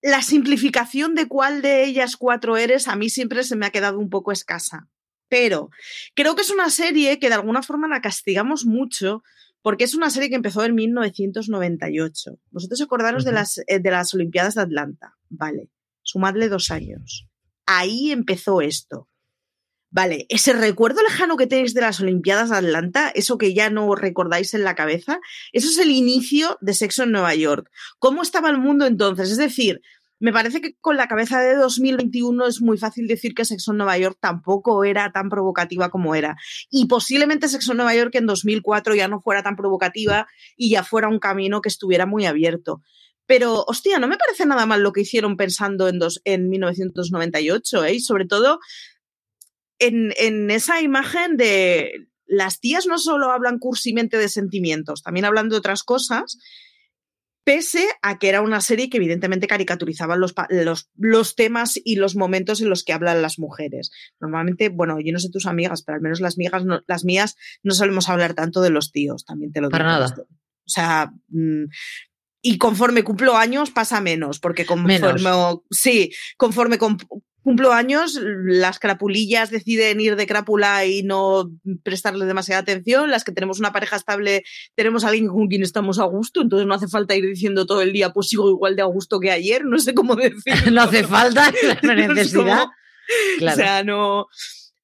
la simplificación de cuál de ellas cuatro eres a mí siempre se me ha quedado un poco escasa. Pero creo que es una serie que de alguna forma la castigamos mucho porque es una serie que empezó en 1998. Vosotros acordaros de, las, eh, de las Olimpiadas de Atlanta. Vale, sumadle dos años. Ahí empezó esto. Vale, ese recuerdo lejano que tenéis de las Olimpiadas de Atlanta, eso que ya no recordáis en la cabeza, eso es el inicio de Sexo en Nueva York. ¿Cómo estaba el mundo entonces? Es decir, me parece que con la cabeza de 2021 es muy fácil decir que Sexo en Nueva York tampoco era tan provocativa como era. Y posiblemente Sexo en Nueva York en 2004 ya no fuera tan provocativa y ya fuera un camino que estuviera muy abierto. Pero, hostia, no me parece nada mal lo que hicieron pensando en, dos, en 1998, ¿eh? Y sobre todo en, en esa imagen de las tías no solo hablan cursimente de sentimientos, también hablan de otras cosas pese a que era una serie que evidentemente caricaturizaba los, los, los, temas y los momentos en los que hablan las mujeres. Normalmente, bueno, yo no sé tus amigas, pero al menos las, amigas las mías no solemos hablar tanto de los tíos, también te lo digo. Para nada. O sea, mm, y conforme cumplo años pasa menos, porque conforme, sí, conforme cumplo años, las crapulillas deciden ir de crápula y no prestarle demasiada atención. Las que tenemos una pareja estable, tenemos a alguien con quien estamos a gusto, entonces no hace falta ir diciendo todo el día, pues sigo igual de a gusto que ayer, no sé cómo decir. no hace falta, la necesidad. O sea, no.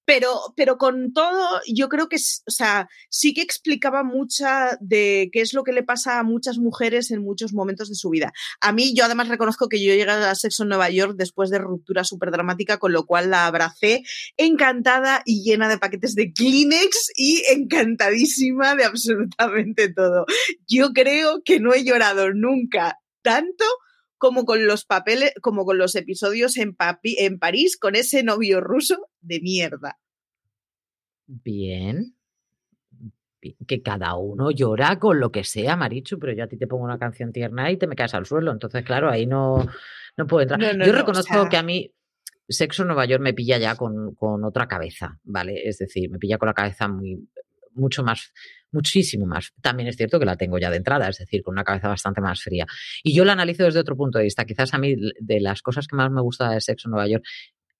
Pero, pero con todo, yo creo que, o sea, sí que explicaba mucha de qué es lo que le pasa a muchas mujeres en muchos momentos de su vida. A mí, yo además reconozco que yo llegué a Sexo en Nueva York después de ruptura súper dramática, con lo cual la abracé encantada y llena de paquetes de Kleenex y encantadísima de absolutamente todo. Yo creo que no he llorado nunca tanto como con los papeles, como con los episodios en, en París con ese novio ruso de mierda. Bien. Que cada uno llora con lo que sea, Marichu, pero yo a ti te pongo una canción tierna y te me caes al suelo. Entonces, claro, ahí no, no puedo entrar. yo reconozco que a mí Sexo en Nueva York me pilla ya con, con, otra cabeza, ¿vale? Es decir, me pilla con la cabeza muy, mucho más muchísimo más. También es cierto que la tengo ya de entrada, es decir, con una cabeza bastante más fría. Y yo la analizo desde otro punto de vista. Quizás a mí de las cosas que más me gusta de Sexo en Nueva York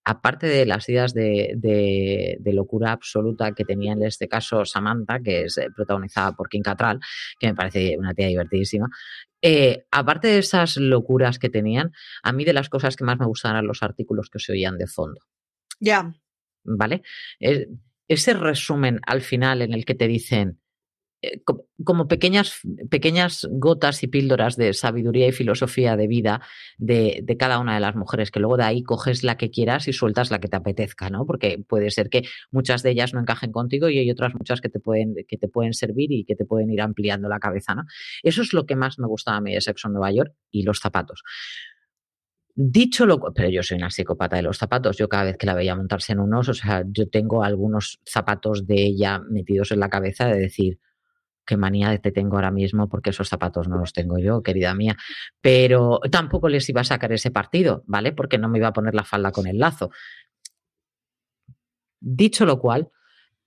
aparte de las ideas de, locura absoluta que tenía en este caso Samantha, que es eh, protagonizada por Kim Catral, que me parece una tía divertidísima, eh, aparte de esas locuras que tenían, a mí de las cosas que más me gustaban eran los artículos que se oían de fondo. Ya. ¿Vale? Ese resumen al final en el que te dicen, eh, como pequeñas, pequeñas gotas y píldoras de sabiduría y filosofía de vida de, cada una de las mujeres, que luego de ahí coges la que quieras y sueltas la que te apetezca, ¿no? Porque puede ser que muchas de ellas no encajen contigo y hay otras muchas que te pueden, que te pueden servir y que te pueden ir ampliando la cabeza, ¿no? Eso es lo que más me gusta a mí de Sexo en Nueva York y los zapatos. Dicho lo pero yo soy una psicópata de los zapatos. Yo cada vez que la veía montarse en unos, o sea, yo tengo algunos zapatos de ella metidos en la cabeza de decir, qué manía te tengo ahora mismo porque esos zapatos no los tengo yo, querida mía. Pero tampoco les iba a sacar ese partido, ¿vale? Porque no me iba a poner la falda con el lazo. Dicho lo cual,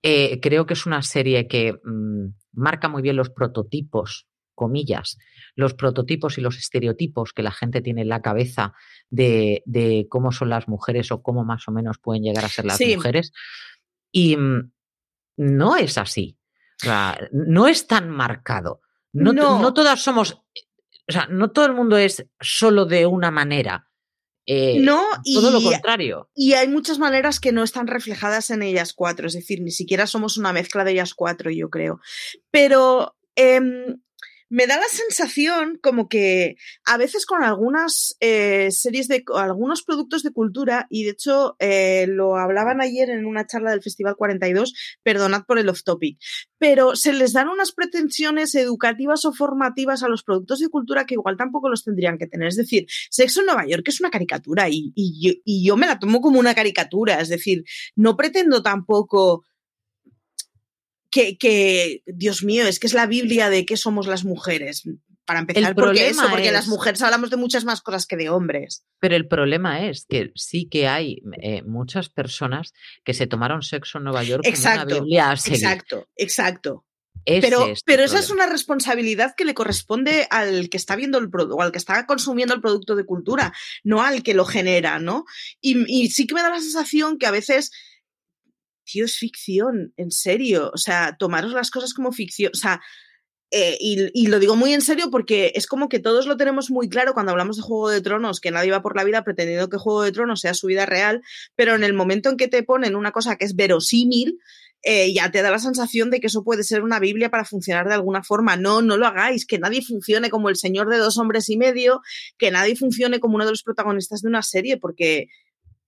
eh, creo que es una serie que mm, marca muy bien los prototipos, comillas, los prototipos y los estereotipos que la gente tiene en la cabeza de, cómo son las mujeres o cómo más o menos pueden llegar a ser las mujeres. Y mm, no es así no es tan marcado. No, no. todas somos, o sea, no todo el mundo es solo de una manera. Eh, no, y, todo lo contrario. Y hay muchas maneras que no están reflejadas en ellas cuatro, es decir, ni siquiera somos una mezcla de ellas cuatro, yo creo. Pero em, me da la sensación como que a veces con algunas eh, series de algunos productos de cultura, y de hecho eh, lo hablaban ayer en una charla del Festival 42, perdonad por el off topic, pero se les dan unas pretensiones educativas o formativas a los productos de cultura que igual tampoco los tendrían que tener. Es decir, Sexo en Nueva York es una caricatura y, y yo me la tomo como una caricatura, es decir, no pretendo tampoco que, Dios mío, es que es la Biblia de qué somos las mujeres. Para empezar, porque eso, porque las mujeres hablamos de muchas más cosas que de hombres. Pero el problema es que sí que hay eh, muchas personas que se tomaron sexo en Nueva York exacto, como una Biblia a Exacto, exacto. pero, pero esa es una responsabilidad que le corresponde al que está viendo el producto, al que está consumiendo el producto de cultura, no al que lo genera, ¿no? Y, y sí que me da la sensación que a veces tío, es ficción, en serio. O sea, tomaros las cosas como ficción. O sea, eh, y, lo digo muy en serio porque es como que todos lo tenemos muy claro cuando hablamos de Juego de Tronos, que nadie va por la vida pretendiendo que Juego de Tronos sea su vida real, pero en el momento en que te ponen una cosa que es verosímil, eh, ya te da la sensación de que eso puede ser una Biblia para funcionar de alguna forma. No, no lo hagáis, que nadie funcione como el Señor de dos hombres y medio, que nadie funcione como uno de los protagonistas de una serie, porque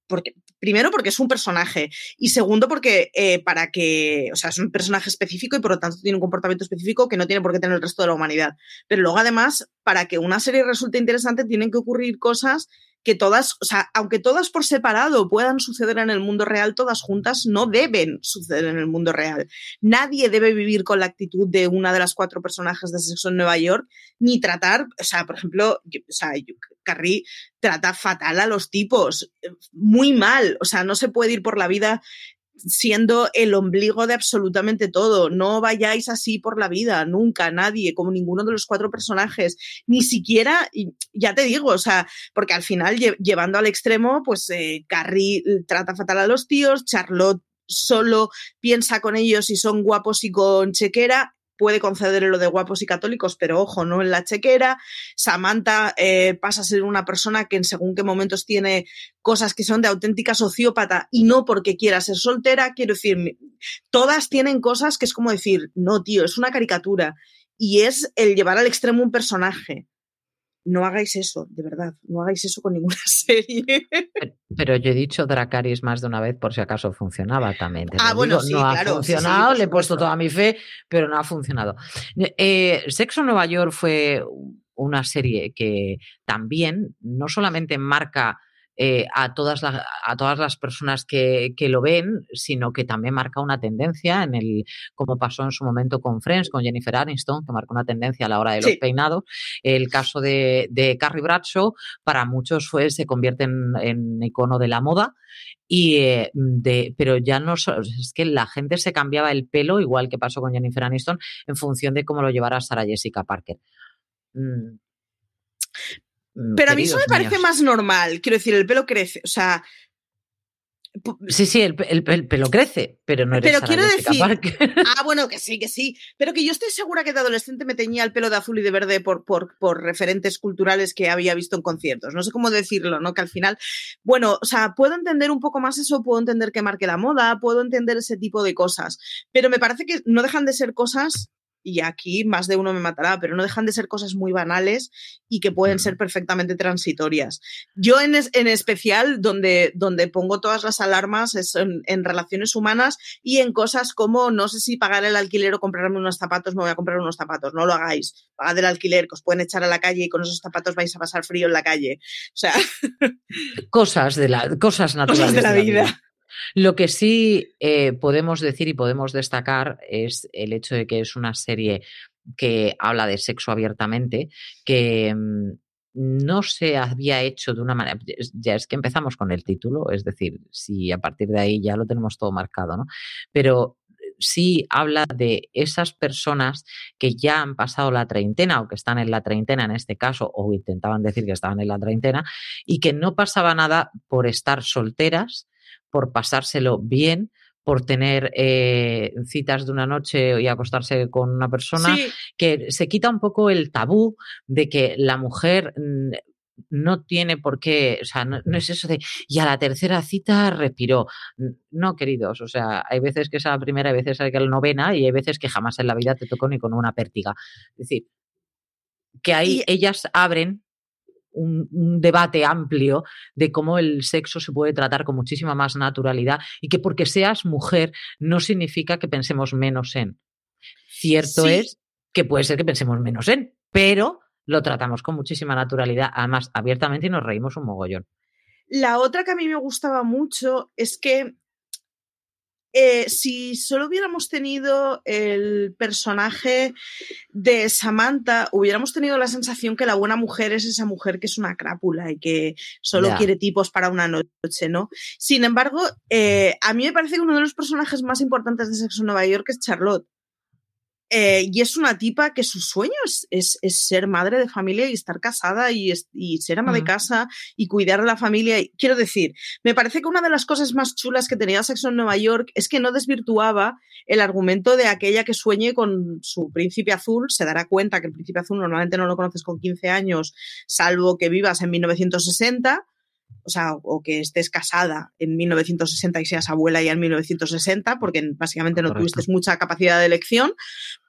porque, primero porque es un personaje y segundo porque eh, para que, o sea, es un personaje específico y por lo tanto tiene un comportamiento específico que no tiene por qué tener el resto de la humanidad. Pero luego además, para que una serie resulte interesante tienen que ocurrir cosas que todas, o sea, aunque todas por separado puedan suceder en el mundo real, todas juntas no deben suceder en el mundo real. Nadie debe vivir con la actitud de una de las cuatro personajes de Sexo en Nueva York, ni tratar, o sea, por ejemplo, o sea, Carrie trata fatal a los tipos, muy mal, o sea, no se puede ir por la vida siendo el ombligo de absolutamente todo. No vayáis así por la vida, nunca, nadie, como ninguno de los cuatro personajes, ni siquiera, ya te digo, o sea, porque al final, llevando al extremo, pues eh, Carrie trata fatal a los tíos, Charlotte solo piensa con ellos si son guapos y con chequera, puede conceder lo de guapos y católicos, pero ojo, no en la chequera. Samantha eh, pasa a ser una persona que en según qué momentos tiene cosas que son de auténtica sociópata y no porque quiera ser soltera. Quiero decir, todas tienen cosas que es como decir, no, tío, es una caricatura. Y es el llevar al extremo un personaje no hagáis eso, de verdad, no hagáis eso con ninguna serie. Pero yo he dicho Dracaris más de una vez por si acaso funcionaba también. ah, bueno, sí, no ha funcionado, le he puesto toda mi fe, pero no ha funcionado. Eh, Sexo Nueva York fue una serie que también no solamente marca eh, a, todas a todas las personas que, que, lo ven, sino que también marca una tendencia en el, como pasó en su momento con Friends, con Jennifer Aniston, que marcó una tendencia a la hora de los peinados. El caso de, de, Carrie Bradshaw, para muchos fue, se convierte en, icono de la moda. Y eh, de, pero ya no es que la gente se cambiaba el pelo, igual que pasó con Jennifer Aniston, en función de cómo lo llevara Sarah Jessica Parker. Mm. Mm, Pero a mí eso me parece más normal. Quiero decir, el pelo crece. O sea. Sí, sí, el, pelo crece, pero no eres Pero quiero decir. Ah, bueno, que sí, que sí. Pero que yo estoy segura que de adolescente me teñía el pelo de azul y de verde por, por, por referentes culturales que había visto en conciertos. No sé cómo decirlo, ¿no? Que al final. Bueno, o sea, puedo entender un poco más eso, puedo entender que marque la moda, puedo entender ese tipo de cosas. Pero me parece que no dejan de ser cosas y aquí más de uno me matará, pero no dejan de ser cosas muy banales y que pueden ser perfectamente transitorias. Yo en, en especial, donde, donde pongo todas las alarmas es en, relaciones humanas y en cosas como no sé si pagar el alquiler o comprarme unos zapatos, me voy a comprar unos zapatos, no lo hagáis. Pagad el alquiler, que os pueden echar a la calle y con esos zapatos vais a pasar frío en la calle. O sea. Cosas de la, cosas naturales. de la, vida. Lo que sí eh, podemos decir y podemos destacar es el hecho de que es una serie que habla de sexo abiertamente, que mm, no se había hecho de una manera, ya es que empezamos con el título, es decir, si a partir de ahí ya lo tenemos todo marcado, ¿no? Pero sí habla de esas personas que ya han pasado la treintena o que están en la treintena en este caso, o intentaban decir que estaban en la treintena, y que no pasaba nada por estar solteras, por pasárselo bien, por tener eh, citas de una noche y acostarse con una persona, que se quita un poco el tabú de que la mujer no tiene por qué, o sea, no, es eso de, y a la tercera cita respiró. No, queridos, o sea, hay veces que es la primera, hay veces que es la novena y hay veces que jamás en la vida te tocó ni con una pértiga. Es decir, que ahí ellas abren un, debate amplio de cómo el sexo se puede tratar con muchísima más naturalidad y que porque seas mujer no significa que pensemos menos en. Cierto es que puede ser que pensemos menos en, pero lo tratamos con muchísima naturalidad, además abiertamente y nos reímos un mogollón. La otra que a mí me gustaba mucho es que eh, si solo hubiéramos tenido el personaje de Samantha, hubiéramos tenido la sensación que la buena mujer es esa mujer que es una crápula y que solo quiere tipos para una noche, ¿no? Sin embargo, eh, a mí me parece que uno de los personajes más importantes de Sexo en Nueva York es Charlotte. Eh, y es una tipa que su sueño es, ser madre de familia y estar casada y, ser ama de mm. casa y cuidar a la familia. Quiero decir, me parece que una de las cosas más chulas que tenía Sexo en Nueva York es que no desvirtuaba el argumento de aquella que sueñe con su príncipe azul. Se dará cuenta que el príncipe azul normalmente no lo conoces con 15 años, salvo que vivas en 1960 o sea, o que estés casada en 1960 y seas abuela ya en 1960, porque básicamente no tuviste mucha capacidad de elección,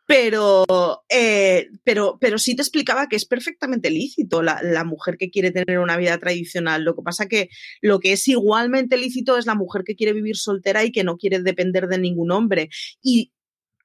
pero, eh, pero, pero sí te explicaba que es perfectamente lícito la, la, mujer que quiere tener una vida tradicional. Lo que pasa que lo que es igualmente lícito es la mujer que quiere vivir soltera y que no quiere depender de ningún hombre. Y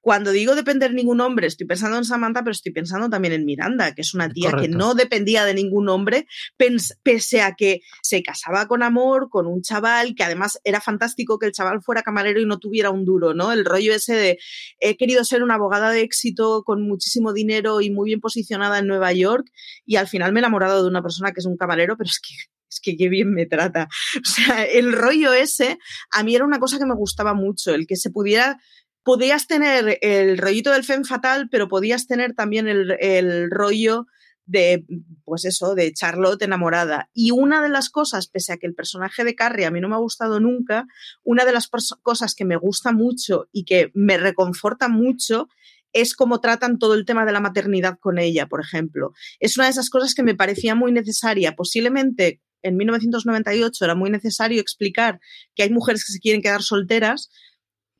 cuando digo depender de ningún hombre, estoy pensando en Samantha, pero estoy pensando también en Miranda, que es una tía que no dependía de ningún hombre, pese a que se casaba con amor, con un chaval, que además era fantástico que el chaval fuera camarero y no tuviera un duro, ¿no? El rollo ese de he querido ser una abogada de éxito con muchísimo dinero y muy bien posicionada en Nueva York y al final me he enamorado de una persona que es un camarero, pero es que es que qué bien me trata. O sea, el rollo ese a mí era una cosa que me gustaba mucho, el que se pudiera podías tener el rollito del fem fatal, pero podías tener también el, rollo de, pues eso, de Charlotte enamorada. Y una de las cosas, pese a que el personaje de Carrie a mí no me ha gustado nunca, una de las cosas que me gusta mucho y que me reconforta mucho es cómo tratan todo el tema de la maternidad con ella, por ejemplo. Es una de esas cosas que me parecía muy necesaria. Posiblemente en 1998 era muy necesario explicar que hay mujeres que se quieren quedar solteras,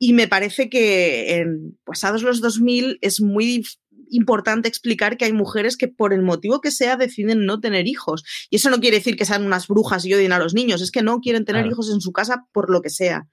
y me parece que en pasados los 2000 es muy importante explicar que hay mujeres que por el motivo que sea deciden no tener hijos. Y eso no quiere decir que sean unas brujas y odien a los niños, es que no quieren tener hijos en su casa por lo que sea.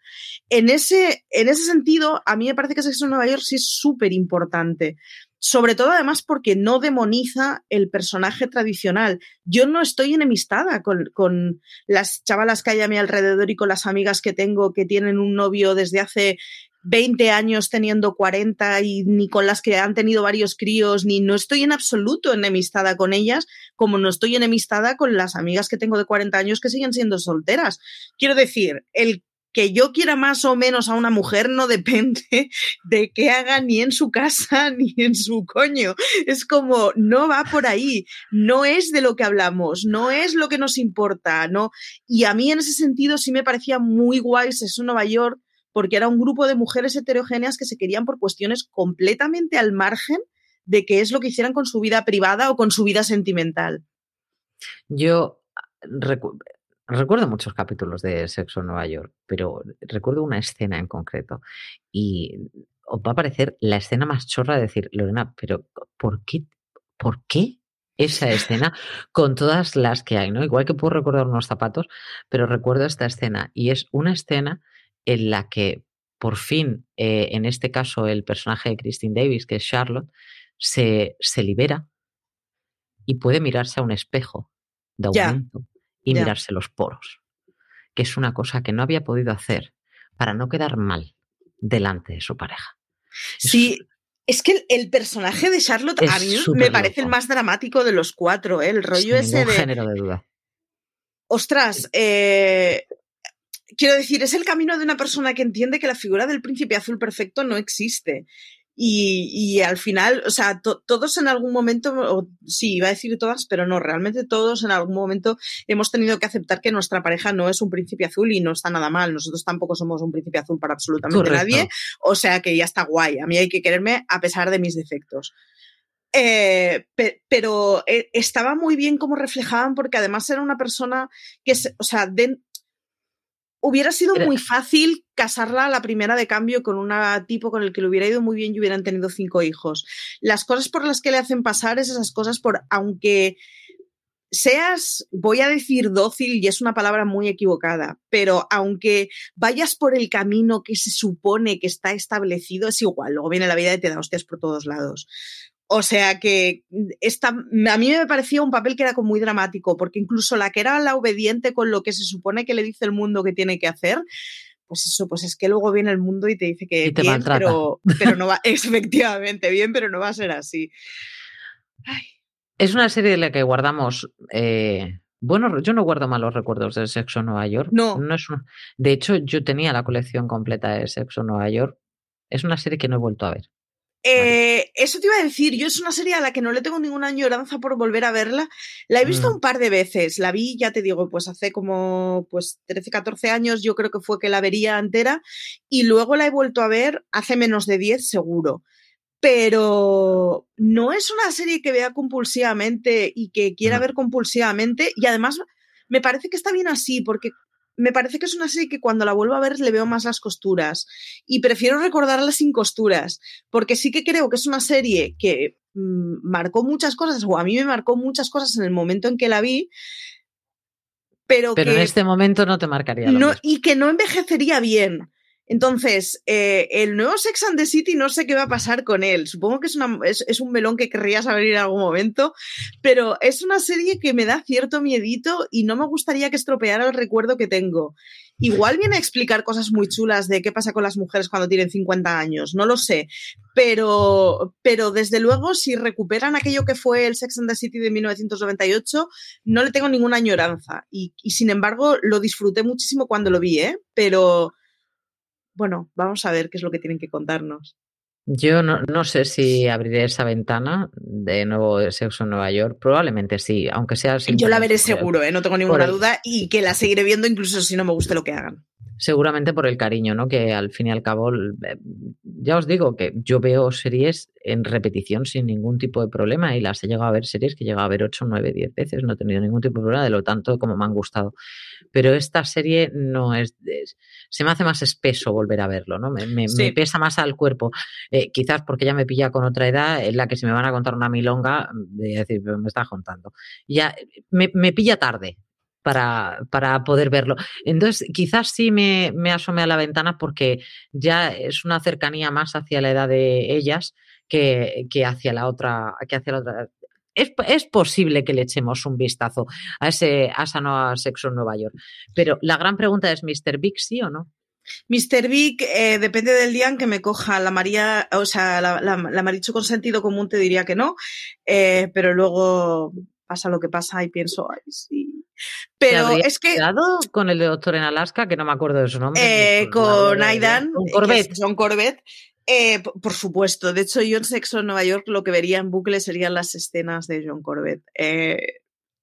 En ese, en ese sentido, a mí me parece que Sexo en Nueva York sí es súper importante sobre todo además porque no demoniza el personaje tradicional. Yo no estoy enemistada con, las chavalas que hay a mi alrededor y con las amigas que tengo que tienen un novio desde hace 20 años teniendo 40 y ni con las que han tenido varios críos, ni no estoy en absoluto enemistada con ellas, como no estoy enemistada con las amigas que tengo de 40 años que siguen siendo solteras. Quiero decir, el que yo quiera más o menos a una mujer no depende de qué haga ni en su casa ni en su coño. Es como, no va por ahí, no es de lo que hablamos, no es lo que nos importa, ¿no? Y a mí en ese sentido sí me parecía muy guay eso Nueva York, porque era un grupo de mujeres heterogéneas que se querían por cuestiones completamente al margen de qué es lo que hicieran con su vida privada o con su vida sentimental. Yo Recuerdo muchos capítulos de Sexo en Nueva York, pero recuerdo una escena en concreto. Y os va a parecer la escena más chorra de decir, Lorena, pero ¿por qué? ¿Por qué esa escena con todas las que hay, ¿no? Igual que puedo recordar unos zapatos, pero recuerdo esta escena y es una escena en la que por fin, eh, en este caso, el personaje de Christine Davis, que es Charlotte, se, se libera y puede mirarse a un espejo de aumento y mirarse los poros, que es una cosa que no había podido hacer para no quedar mal delante de su pareja. Sí, es que el, personaje de Charlotte a mí me parece el más dramático de los cuatro, ¿eh? el rollo ese de... género de duda. Ostras, eh, quiero decir, es el camino de una persona que entiende que la figura del príncipe azul perfecto no existe y, al final, o sea, todos en algún momento, sí, iba a decir todas, pero no, realmente todos en algún momento hemos tenido que aceptar que nuestra pareja no es un príncipe azul y no está nada mal. Nosotros tampoco somos un príncipe azul para absolutamente nadie. O sea que ya está guay. A mí hay que quererme a pesar de mis defectos. Eh, pero eh, estaba muy bien como reflejaban porque además era una persona que, o sea, de, Hubiera sido muy fácil casarla a la primera de cambio con un tipo con el que le hubiera ido muy bien y hubieran tenido cinco hijos. Las cosas por las que le hacen pasar es esas cosas por, aunque seas, voy a decir dócil y es una palabra muy equivocada, pero aunque vayas por el camino que se supone que está establecido, es igual, luego viene la vida y te da hostias por todos lados. O sea que esta, a mí me parecía un papel que era como muy dramático, porque incluso la que era la obediente con lo que se supone que le dice el mundo que tiene que hacer, pues eso, pues es que luego viene el mundo y te dice que bien, pero, pero no va, efectivamente, bien, pero no va a ser así. Es una serie de la que guardamos. Eh, bueno, yo no guardo malos recuerdos de Sexo Nueva York. No. no es de hecho, yo tenía la colección completa de Sexo Nueva York. Es una serie que no he vuelto a ver. Eh, eso te iba a decir, yo es una serie a la que no le tengo ninguna añoranza por volver a verla. La he visto mm. un par de veces, la vi, ya te digo, pues hace como pues 13, 14 años yo creo que fue que la vería entera y luego la he vuelto a ver hace menos de 10 seguro. Pero no es una serie que vea compulsivamente y que quiera ver compulsivamente y además me parece que está bien así, porque me parece que es una serie que cuando la vuelvo a ver le veo más las costuras y prefiero recordarla sin costuras, porque sí que creo que es una serie que mm, marcó muchas cosas, o a mí me marcó muchas cosas en el momento en que la vi, pero, pero que en este momento no te marcaría. Lo no, mismo. y que no envejecería bien. Entonces, eh, el nuevo Sex and the City no sé qué va a pasar con él. Supongo que es, un melón que querrías abrir en algún momento, pero es una serie que me da cierto miedito y no me gustaría que estropeara el recuerdo que tengo. Igual viene a explicar cosas muy chulas de qué pasa con las mujeres cuando tienen 50 años, no lo sé, pero, pero desde luego si recuperan aquello que fue el Sex and the City de 1998, no le tengo ninguna añoranza y, y sin embargo lo disfruté muchísimo cuando lo vi, ¿eh? Pero bueno, vamos a ver qué es lo que tienen que contarnos. Yo no, no, sé si abriré esa ventana de nuevo de Sexo en Nueva York. Probablemente sí, aunque sea. Yo la veré seguro, ¿eh? no tengo ninguna duda, y que la seguiré viendo incluso si no me guste lo que hagan. Seguramente por el cariño, ¿no? Que al fin y al cabo, eh, ya os digo que yo veo series en repetición sin ningún tipo de problema y las he llegado a ver series que he llegado a ver 8, 9, 10 veces, no he tenido ningún tipo de problema, de lo tanto como me han gustado. Pero esta serie no es, es se me hace más espeso volver a verlo, ¿no? Me, me, sí. me pesa más al cuerpo. Eh, quizás porque ya me pilla con otra edad en la que si me van a contar una milonga, de decir, me estás contando. Ya me, me pilla tarde, para, para, poder verlo. Entonces, quizás sí me, me, asome a la ventana porque ya es una cercanía más hacia la edad de ellas que, que hacia la otra, que hacia la otra. Es, es, posible que le echemos un vistazo a, ese, a esa nueva sexo en Nueva York. Pero la gran pregunta es, ¿Mr. Big sí o no? Mr. Big, eh, depende del día en que me coja la María, o sea, la, la, la Marichu con sentido común te diría que no, eh, pero luego pasa lo que pasa y pienso, ay, sí. Pero es que. con el Doctor en Alaska, que no me acuerdo de su nombre? Eh, con Aidan. Con Corbett. John Corbett. Eh, por supuesto. De hecho, yo en Sexo en Nueva York lo que vería en bucle serían las escenas de John Corbett. Eh,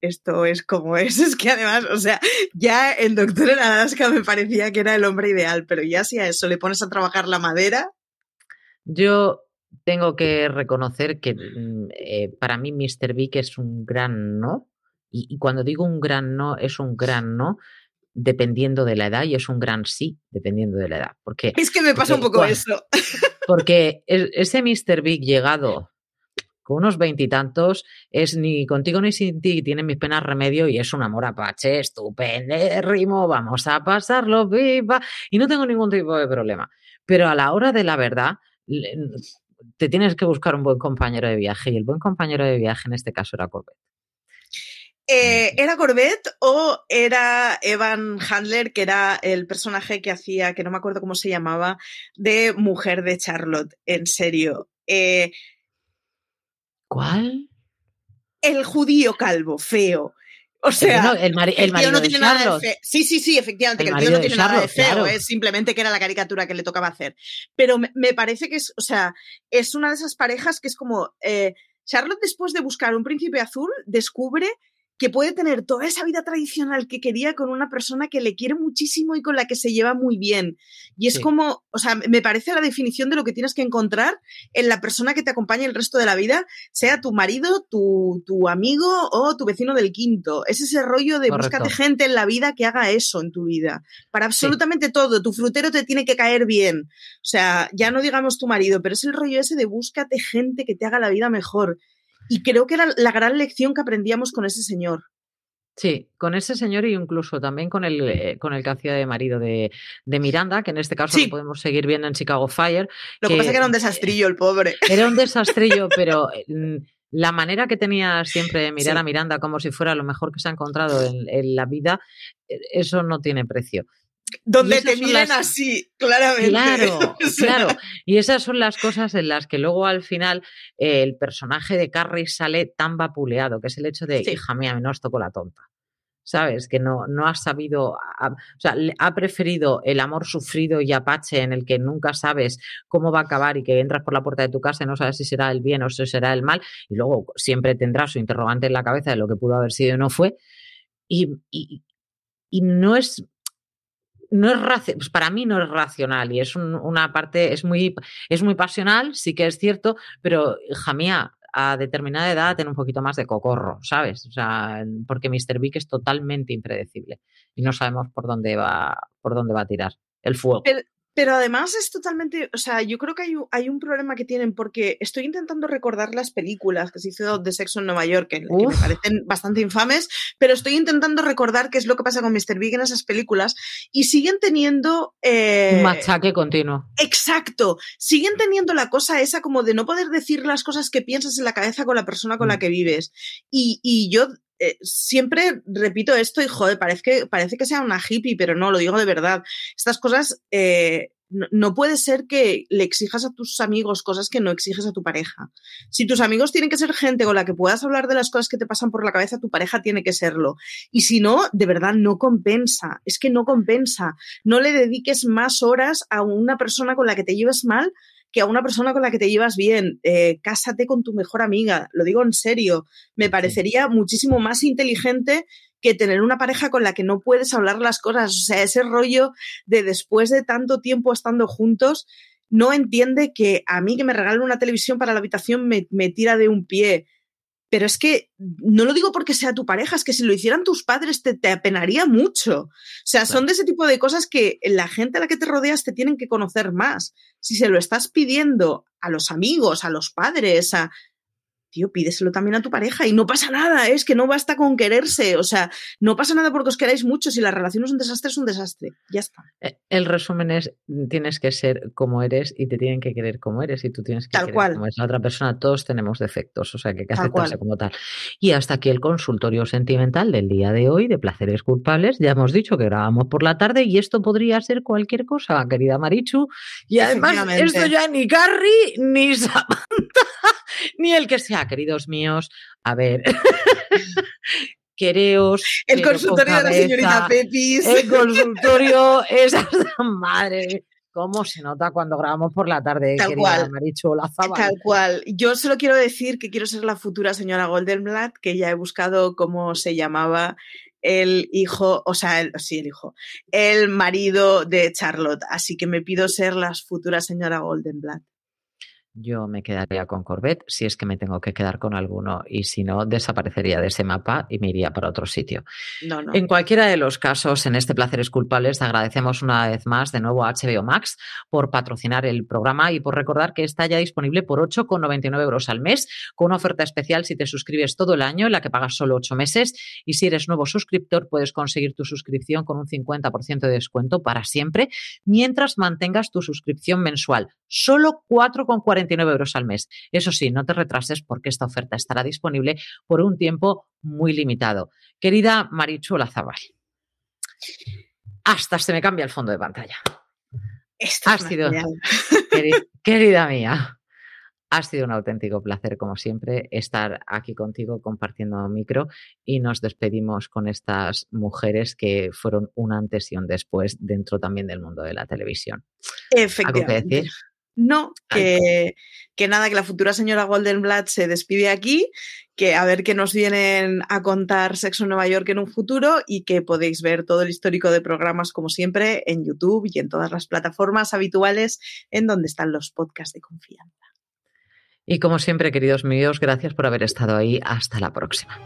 esto es como es. Es que además, o sea, ya en Doctor en Alaska me parecía que era el hombre ideal, pero ya si a eso le pones a trabajar la madera. Yo tengo que reconocer que eh, para mí Mr. Big es un gran no. Y, cuando digo un gran no, es un gran no dependiendo de la edad y es un gran sí dependiendo de la edad. Porque, es que me pasa porque, un poco bueno, eso. Porque ese Mr. Big llegado con unos veintitantos es ni contigo ni sin ti, tiene mis penas remedio y es un amor apache, estupendérrimo, vamos a pasarlo viva y no tengo ningún tipo de problema. Pero a la hora de la verdad, te tienes que buscar un buen compañero de viaje y el buen compañero de viaje en este caso era Corbett. Eh, ¿Era Corbett o era Evan Handler, que era el personaje que hacía, que no me acuerdo cómo se llamaba, de mujer de Charlotte? En serio. Eh, ¿Cuál? El judío calvo, feo. O sea, no, el, mari el, el tío no tiene nada de feo. Sí, sí, sí, efectivamente, el que el tío no tiene Charlotte, nada de feo, claro. es simplemente que era la caricatura que le tocaba hacer. Pero me, me, parece que es, o sea, es una de esas parejas que es como, eh, Charlotte después de buscar un príncipe azul descubre que puede tener toda esa vida tradicional que quería con una persona que le quiere muchísimo y con la que se lleva muy bien. Y es sí. como, o sea, me parece la definición de lo que tienes que encontrar en la persona que te acompaña el resto de la vida, sea tu marido, tu, tu amigo o tu vecino del quinto. Es ese rollo de Correcto. búscate gente en la vida que haga eso en tu vida. Para absolutamente sí. todo. Tu frutero te tiene que caer bien. O sea, ya no digamos tu marido, pero es el rollo ese de búscate gente que te haga la vida mejor. Y creo que era la gran lección que aprendíamos con ese señor. Sí, con ese señor e incluso también con el, eh, con el que hacía de marido de, de, Miranda, que en este caso sí. lo podemos seguir viendo en Chicago Fire. Lo que, que pasa es que era un desastrillo el pobre. Era un desastrillo, pero mm, la manera que tenía siempre de mirar sí. a Miranda como si fuera lo mejor que se ha encontrado en, en la vida, eh, eso no tiene precio. Donde te miren las... así, claramente. Claro, claro. Y esas son las cosas en las que luego al final eh, el personaje de Carrie sale tan vapuleado, que es el hecho de, sí. hija mía, no os tocó la tonta. ¿Sabes? Que no, no ha sabido, a, o sea, ha preferido el amor sufrido y apache en el que nunca sabes cómo va a acabar y que entras por la puerta de tu casa y no sabes si será el bien o si será el mal, y luego siempre tendrás su interrogante en la cabeza de lo que pudo haber sido y no fue. Y, y, y no es no es pues para mí no es racional y es un, una parte, es muy, es muy pasional, sí que es cierto, pero hija a determinada edad tener un poquito más de cocorro, ¿sabes? O sea, porque Mr. Big es totalmente impredecible y no sabemos por dónde va, por dónde va a tirar el fuego. Además es totalmente, o sea, yo creo que hay, hay, un problema que tienen porque estoy intentando recordar las películas que se hizo de sexo en Nueva York, que, me parecen bastante infames, pero estoy intentando recordar qué es lo que pasa con Mr. Big en esas películas y siguen teniendo... Eh, un machaque continuo. Exacto, siguen teniendo la cosa esa como de no poder decir las cosas que piensas en la cabeza con la persona con la mm. que vives. Y, y yo eh, siempre repito esto y joder, parece que, parece que sea una hippie, pero no, lo digo de verdad. Estas cosas, eh, no, puede ser que le exijas a tus amigos cosas que no exiges a tu pareja. Si tus amigos tienen que ser gente con la que puedas hablar de las cosas que te pasan por la cabeza, tu pareja tiene que serlo. Y si no, de verdad no compensa. Es que no compensa. No le dediques más horas a una persona con la que te lleves mal que a una persona con la que te llevas bien. Eh, cásate con tu mejor amiga, lo digo en serio. Me parecería muchísimo más inteligente que tener una pareja con la que no puedes hablar las cosas. O sea, ese rollo de después de tanto tiempo estando juntos, no entiende que a mí que me regalen una televisión para la habitación me, me tira de un pie pero es que no lo digo porque sea tu pareja, es que si lo hicieran tus padres te, te apenaría mucho. O sea, son de ese tipo de cosas que la gente a la que te rodeas te tienen que conocer más. Si se lo estás pidiendo a los amigos, a los padres, a, tío, pídeselo también a tu pareja y no pasa nada, es que no basta con quererse, o sea, no pasa nada porque os queráis mucho, si la relación es un desastre, es un desastre, ya está. Eh, el resumen es, tienes que ser como eres y te tienen que querer como eres y tú tienes que tal querer cual. como es la otra persona, todos tenemos defectos, o sea, que hay que aceptarse como tal. Y hasta aquí el consultorio sentimental del día de hoy de placeres culpables, ya hemos dicho que grabamos por la tarde y esto podría ser cualquier cosa, querida Marichu, y además esto ya ni Carrie ni Samantha ni el que sea, queridos míos. A ver. Quereos. El consultorio de la señorita Pepis. El consultorio es madre. ¿Cómo se nota cuando grabamos por la tarde? Tal cual. Tal cual. Yo solo quiero decir que quiero ser la futura señora Goldenblatt, que ya he buscado cómo se llamaba el hijo, o sea, el, sí, el hijo, el marido de Charlotte. Así que me pido ser la futura señora Goldenblatt. Yo me quedaría con Corvette si es que me tengo que quedar con alguno y si no, desaparecería de ese mapa y me iría para otro sitio. No, no. En cualquiera de los casos, en este Placeres Culpables, agradecemos una vez más de nuevo a HBO Max por patrocinar el programa y por recordar que está ya disponible por 8,99 euros al mes, con una oferta especial si te suscribes todo el año, en la que pagas solo 8 meses. Y si eres nuevo suscriptor, puedes conseguir tu suscripción con un 50% de descuento para siempre, mientras mantengas tu suscripción mensual. Solo 4,49 euros al mes. Eso sí, no te retrases porque esta oferta estará disponible por un tiempo muy limitado. Querida Marichu Lazabal, hasta se me cambia el fondo de pantalla. ha sido, querida, mía, ha sido un auténtico placer, como siempre, estar aquí contigo compartiendo micro y nos despedimos con estas mujeres que fueron un antes y un después dentro también del mundo de la televisión. Efectivamente. ¿Algo que decir? No, que, que, nada, que la futura señora Goldenblatt se despide aquí, que a ver qué nos vienen a contar Sexo en Nueva York en un futuro y que podéis ver todo el histórico de programas como siempre en YouTube y en todas las plataformas habituales en donde están los podcasts de confianza. Y como siempre, queridos míos, gracias por haber estado ahí. Hasta la próxima.